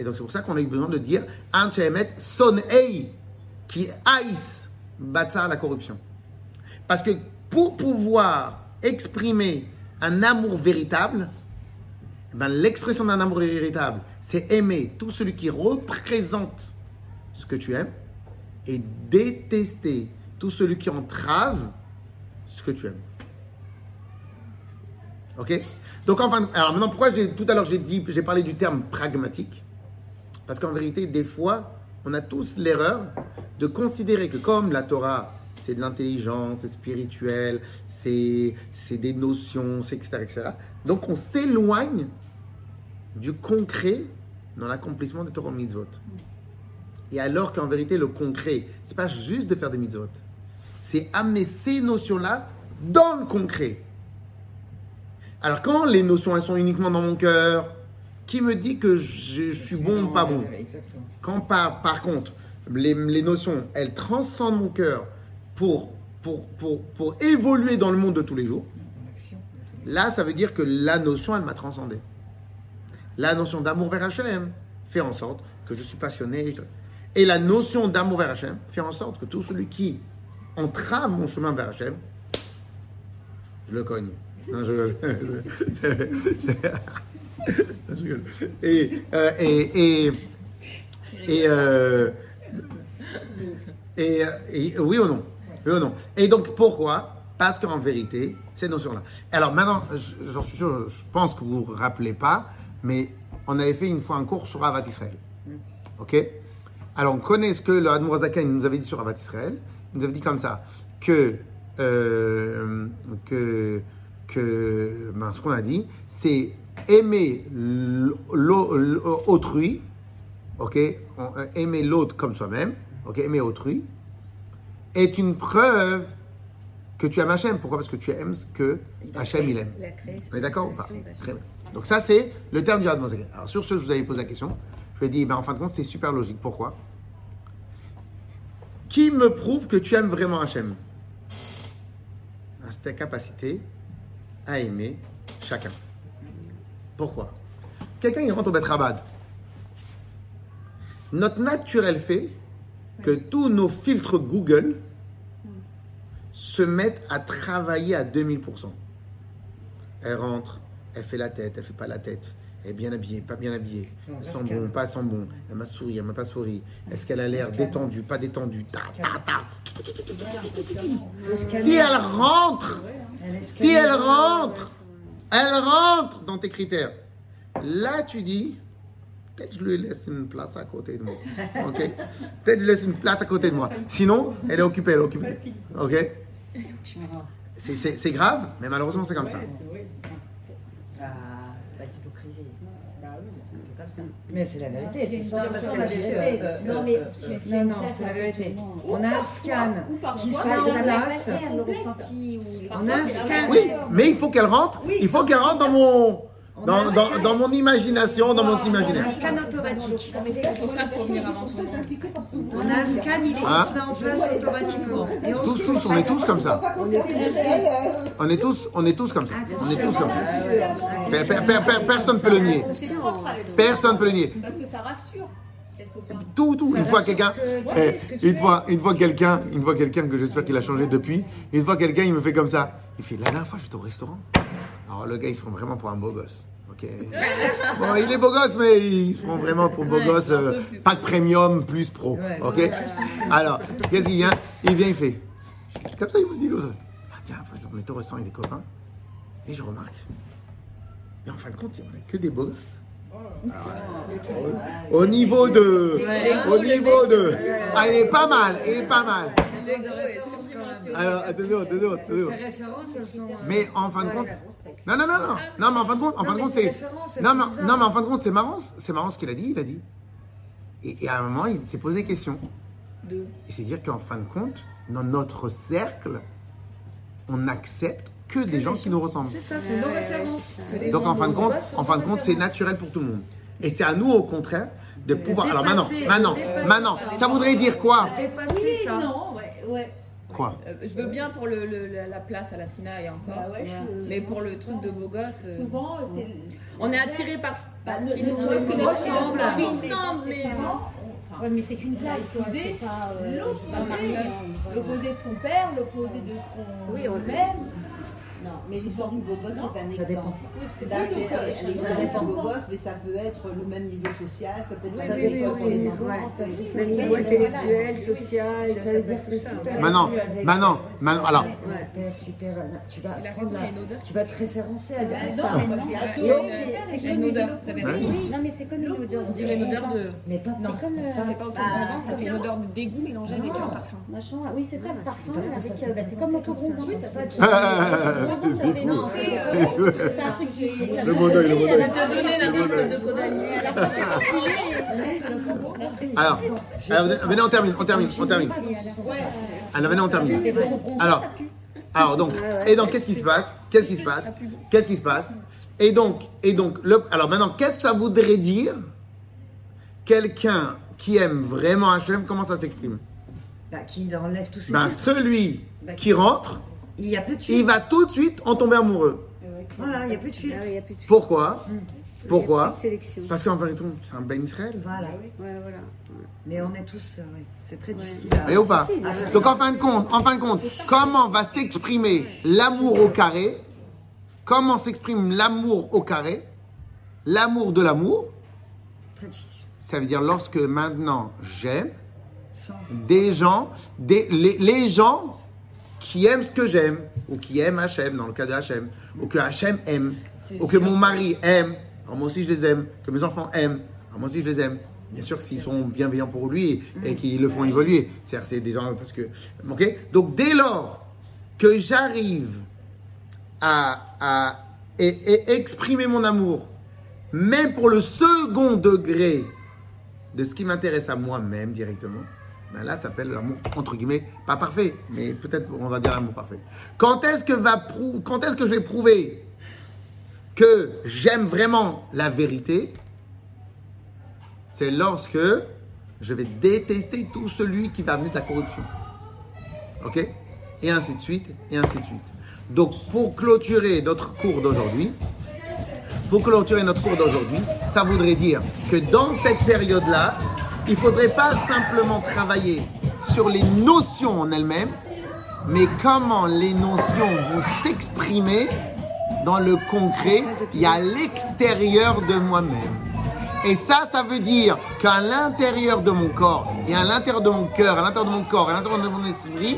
Et donc c'est pour ça qu'on a eu besoin de dire un Shemet son ei qui haïsse Batsar la corruption. Parce que pour pouvoir exprimer un amour véritable, eh ben, l'expression d'un amour véritable, c'est aimer tout celui qui représente ce que tu aimes et détester tout celui qui entrave ce que tu aimes. Ok? Donc enfin, alors maintenant pourquoi tout à l'heure j'ai parlé du terme pragmatique? Parce qu'en vérité, des fois, on a tous l'erreur de considérer que comme la Torah, c'est de l'intelligence, c'est spirituel, c'est des notions, etc.. Donc on s'éloigne du concret dans l'accomplissement des Torah mitzvot. Et alors qu'en vérité, le concret, c'est pas juste de faire des mitzvot, c'est amener ces notions-là dans le concret. Alors quand les notions sont uniquement dans mon cœur, qui me dit que je, je suis bon ou pas bon Exactement. Quand par, par contre, les, les notions, elles transcendent mon cœur pour, pour, pour, pour évoluer dans le monde de tous les jours, là, ça veut dire que la notion, elle m'a transcendé. La notion d'amour vers Hachem fait en sorte que je suis passionné. Et la notion d'amour vers Hachem fait en sorte que tout celui qui entrave mon chemin vers Hachem, je le cogne. Non, je rigole. Je euh, et, et, et, euh, et, et- oui ou non? Oui ou non? Et donc pourquoi? Parce qu'en vérité, ces notions-là. Alors maintenant, je- j'en suis sûr, je pense que vous ne vous rappelez pas, mais on avait fait une fois un cours sur Avat Israël. Ok? Alors on connaît ce que le Admour nous avait dit sur Avat Israël. Il nous avait dit comme ça que, euh, que, que ben, ce qu'on a dit, c'est aimer l'autrui, ok? Aimer l'autre comme soi-même, ok? Aimer autrui, est une preuve que tu aimes Hachem. Pourquoi? Parce que tu aimes ce que Hachem il aime. On est d'accord ou pas? Très bien. Donc ça, c'est le terme du Radmozaken. Alors sur ce, je vous avais posé la question. Je lui ai dit, ben, en fin de compte, c'est super logique. Pourquoi? Qui me prouve que tu aimes vraiment Hachem? C'est ta capacité à aimer chacun. Pourquoi? Quelqu'un, il rentre au Betrabad. Notre naturel fait que tous nos filtres Google se mettent à travailler à 2000%. Elle rentre, elle fait la tête, elle fait pas la tête. Elle est bien habillée, pas bien habillée. Elle sent se bon, pas sent bon. Elle m'a souri, elle m'a pas souri. Est-ce qu'elle a l'air détendue, pas détendue? Ta, ta, ta. Si elle rentre, si elle rentre, elle rentre dans tes critères. Là, tu dis, peut-être je lui laisse une place à côté de moi. Ok? Peut-être je lui laisse une place à côté de moi. Sinon, elle est occupée, elle est occupée. Ok? C'est- grave, mais malheureusement, c'est comme ça. Ah, pas d'hypocrisie. Mais c'est la vérité, c'est sûr. Parce Non, mais non, c'est la vérité. On a un scan qui se à en la place. On a un scan. Oui, mais il faut qu'elle rentre. Il faut qu'elle rentre dans mon, dans, dans, dans mon imagination, dans mon On a imaginaire. un scan automatique. Mais c'est pour ça qu'il faut venir avant tout le monde. On a un scan, il, est, Hein se met en place automatiquement. Et Tous, tous, on est tous comme ça. On est On tous, on est tous comme ça. On est tous comme ça. Per- per- per- per- personne ne peut le nier. Personne ne peut le nier. Parce que ça rassure. Tout, tout. Une fois quelqu'un, eh, une fois, une fois quelqu'un, une fois quelqu'un que j'espère qu'il a changé depuis. Une fois quelqu'un, il me fait comme ça. Il fait la dernière fois, j'étais au restaurant. Alors le gars, il se prend vraiment pour un beau gosse. Ok. Bon, il est beau gosse, mais il se prend vraiment pour beau gosse. euh, pas de premium, plus pro. Ok? Alors, qu'est-ce qu'il vient Il vient, il fait. Comme ça, il me dit comme ça. Ah, tiens, enfin, je me mets au restaurant avec des copains. Et je remarque. Et en fin de compte, il n'y a que des beaux gosses. Au, au niveau de. Au niveau de. Ah, il est pas mal, il est pas mal. Alors. Mais en fin de compte. Non, non, non, non. Non, mais en fin de compte, en fin de compte, ces c'est. Non, mais, bizarres. non, mais en fin de compte, c'est marrant. C'est marrant ce qu'il a dit. Il a dit. Et, et à un moment, il s'est posé des questions. De... Et c'est dire qu'en fin de compte, dans notre cercle, on accepte que des gens qui nous ressemblent. C'est ça, c'est nos références. Donc en fin de compte, en fin de compte, c'est naturel pour tout le monde. Et c'est à nous, au contraire, de pouvoir. Alors maintenant, maintenant, maintenant, ça voudrait dire quoi Dépasser ça. Non, ouais, ouais. Quoi Euh, je veux bien pour le, le- la- la place à la Sina et encore. Bah ouais, je- Mais pour le truc de beau gosse, euh, Souvent, c'est. on est attiré par, Bah, ce qui nous ressemble. mais. Ouais, mais c'est qu'une place. L'opposé, euh, l'opposé de son père, l'opposé de ce qu'on Oui, on- aime. Non, mais l'histoire du beau gosse, c'est un ça dépend. exemple. Oui, parce que Là, c'est c'est donc, euh, c'est du beau gosse, mais ça peut être le même niveau social, ça peut être la même pour les enfants. niveau intellectuel, social, ça veut dire tout ça. Maintenant, maintenant, maintenant, alors. Super, super. Tu vas prendre. Tu vas te référencer à, Ah, ça. mais c'est une comme odeur, non, mais c'est comme une odeur. On dirait une odeur de. C'est Non, comme. euh, ça fait pas autant de ans, ça fait une odeur de dégoût mélangée avec un parfum. Machin, oui, c'est ça, le parfum, ça, euh, c'est bah, c'est comme l'autobronzant. Euh. Le bon oeil, le bon oeil. Alors, alors, venez- on termine, on termine, on termine. Alors, venez, on termine. Alors, alors donc, et donc, qu'est-ce qui se passe? Qu'est-ce qui se passe? Qu'est-ce qui se passe? Et donc, et donc, le, alors maintenant, qu'est-ce que ça voudrait dire Quelqu'un qui aime vraiment Hachem, comment ça s'exprime? Bah, qui enlève tous ses filtres. celui qui rentre, Il n'y a plus de il va tout de suite en tomber amoureux. Voilà, il n'y a plus de Ah filtre. oui, il y a plus de Pourquoi il y a Pourquoi plus de sélection. Parce qu'en vérité, c'est un Ben Israël. Voilà. Ouais, voilà. Mais on est tous. euh, ouais, C'est très difficile. Et ou pas sûr. Donc en fin de compte, en fin de compte, comment va s'exprimer l'amour au carré? Comment s'exprime l'amour au carré? L'amour de l'amour, Très difficile. ça veut dire lorsque maintenant j'aime Sans. des gens, des, les, les gens qui aiment ce que j'aime, ou qui aiment Hachem, dans le cas de Hachem, ou que Hachem aime, ou que mon mari aime, alors moi aussi je les aime, que mes enfants aiment, alors moi aussi je les aime. Bien sûr que s'ils sont bienveillants pour lui et, et qu'ils le font évoluer. C'est-à-dire, c'est des gens parce que. Ok? Donc dès lors que j'arrive à, à et- et exprimer mon amour, même pour le second degré de ce qui m'intéresse à moi-même directement, ben là, ça s'appelle l'amour, entre guillemets, pas parfait, mais peut-être on va dire l'amour parfait. Quand est-ce que, je vais prouver que j'aime vraiment la vérité? C'est lorsque je vais détester tout celui qui va amener de la corruption. Ok? Et ainsi de suite, et ainsi de suite. Donc, pour clôturer notre cours d'aujourd'hui, pour clôturer notre cours d'aujourd'hui, ça voudrait dire que dans cette période-là, il ne faudrait pas simplement travailler sur les notions en elles-mêmes, mais comment les notions vont s'exprimer dans le concret et à l'extérieur de moi-même. Et ça, ça veut dire qu'à l'intérieur de mon corps, et à l'intérieur de mon cœur, à l'intérieur de mon corps, à l'intérieur de mon esprit,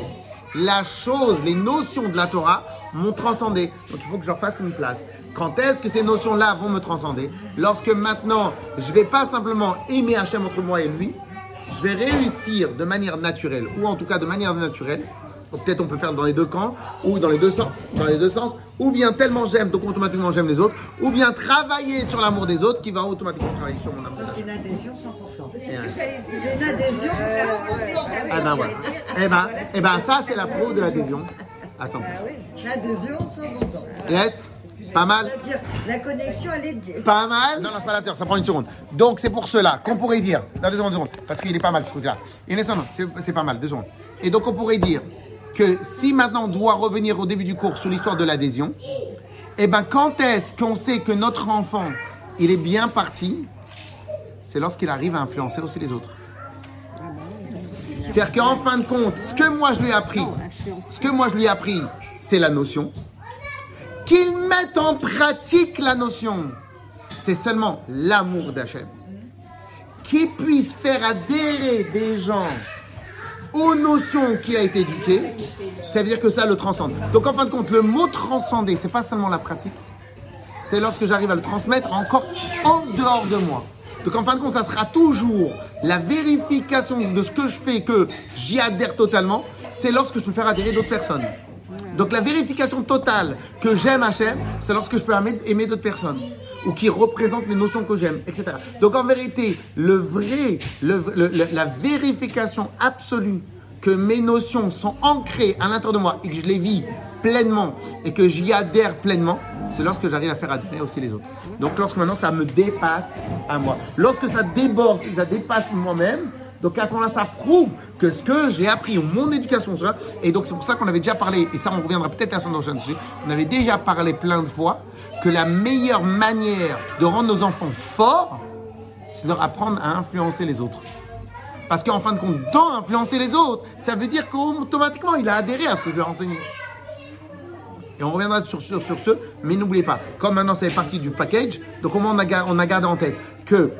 la chose, les notions de la Torah m'ont transcendé. Donc il faut que je leur fasse une place. Quand est-ce que ces notions-là vont me transcender? Lorsque maintenant, je ne vais pas simplement aimer Hachem entre moi et lui, je vais réussir de manière naturelle, ou en tout cas de manière naturelle, peut-être on peut faire dans les deux camps, ou dans les deux sens, dans les deux sens, ou bien tellement j'aime, donc automatiquement j'aime les autres, ou bien travailler sur l'amour des autres qui va automatiquement travailler sur mon amour. Ça, c'est une adhésion 100%. Et, euh, C'est une adhésion 100%. Eh ben voilà. Eh ben, eh ben ça c'est la preuve de l'adhésion à 100%. L'adhésion 100%. Yes Pas mal la connexion, elle est. Pas mal Non, non, c'est pas la terre, ça prend une seconde. Donc, c'est pour cela qu'on pourrait dire. Non, deux secondes, deux secondes. Parce qu'il est pas mal ce truc-là. Il est c'est- c'est pas mal, deux secondes. Et donc, on pourrait dire que si maintenant on doit revenir au début du cours sur l'histoire de l'adhésion, eh ben, quand est-ce qu'on sait que notre enfant, il est bien parti? C'est lorsqu'il arrive à influencer aussi les autres. C'est-à-dire qu'en fin de compte, ce que moi je lui ai appris, ce que moi je lui ai appris, c'est la notion. qu'ils mettent en pratique la notion. C'est seulement l'amour d'Hachem qui puisse faire adhérer des gens aux notions qu'il a été éduqué, ça veut dire que ça le transcende. Donc en fin de compte, le mot transcender, c'est pas seulement la pratique, c'est lorsque j'arrive à le transmettre encore en dehors de moi. Donc en fin de compte, ça sera toujours la vérification de ce que je fais, que j'y adhère totalement, c'est lorsque je peux faire adhérer d'autres personnes. Donc la vérification totale que j'aime Hachem, c'est lorsque je peux aimer, d'autres personnes ou qui représentent les notions que j'aime, etc. Donc en vérité, le vrai, la vérification absolue que mes notions sont ancrées à l'intérieur de moi et que je les vis pleinement et que j'y adhère pleinement, c'est lorsque j'arrive à faire adhérer aussi les autres. Donc lorsque maintenant ça me dépasse à moi. Lorsque ça déborde, ça dépasse moi-même, donc à ce moment-là, ça prouve que ce que j'ai appris, mon éducation, et donc c'est pour ça qu'on avait déjà parlé, et ça on reviendra peut-être la semaine prochaine dessus, on avait déjà parlé plein de fois que la meilleure manière de rendre nos enfants forts, c'est de leur apprendre à influencer les autres. Parce qu'en fin de compte, dans influencer les autres, ça veut dire qu'automatiquement, il a adhéré à ce que je lui ai enseigné. Et on reviendra sur, sur, sur ce, mais n'oubliez pas, comme maintenant ça fait partie du package, donc au moins on a, on a gardé en tête que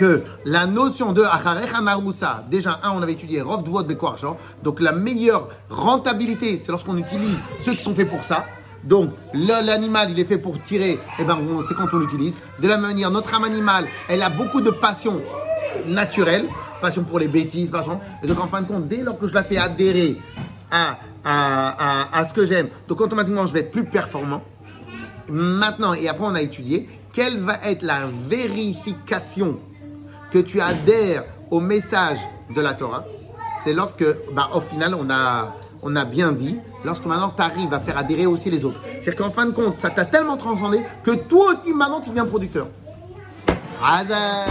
que la notion de Acharecha Narusa, déjà, un, on avait étudié Rov Bekor Shor. donc la meilleure rentabilité, c'est lorsqu'on utilise ceux qui sont faits pour ça. Donc, l'animal, il est fait pour tirer, et ben, on- c'est quand on l'utilise. De la manière, notre âme animale, elle a beaucoup de passion naturelle, passion pour les bêtises, passion. Et donc, en fin de compte, dès lors que je la fais adhérer à, à, à, à ce que j'aime, donc automatiquement, je vais être plus performant. Maintenant, et après on a étudié, quelle va être la vérification que tu adhères au message de la Torah C'est lorsque, bah, au final, on a, on a bien dit, lorsque maintenant tu arrives à faire adhérer aussi les autres. C'est-à-dire qu'en fin de compte, ça t'a tellement transcendé que toi aussi maintenant tu deviens producteur. Hazard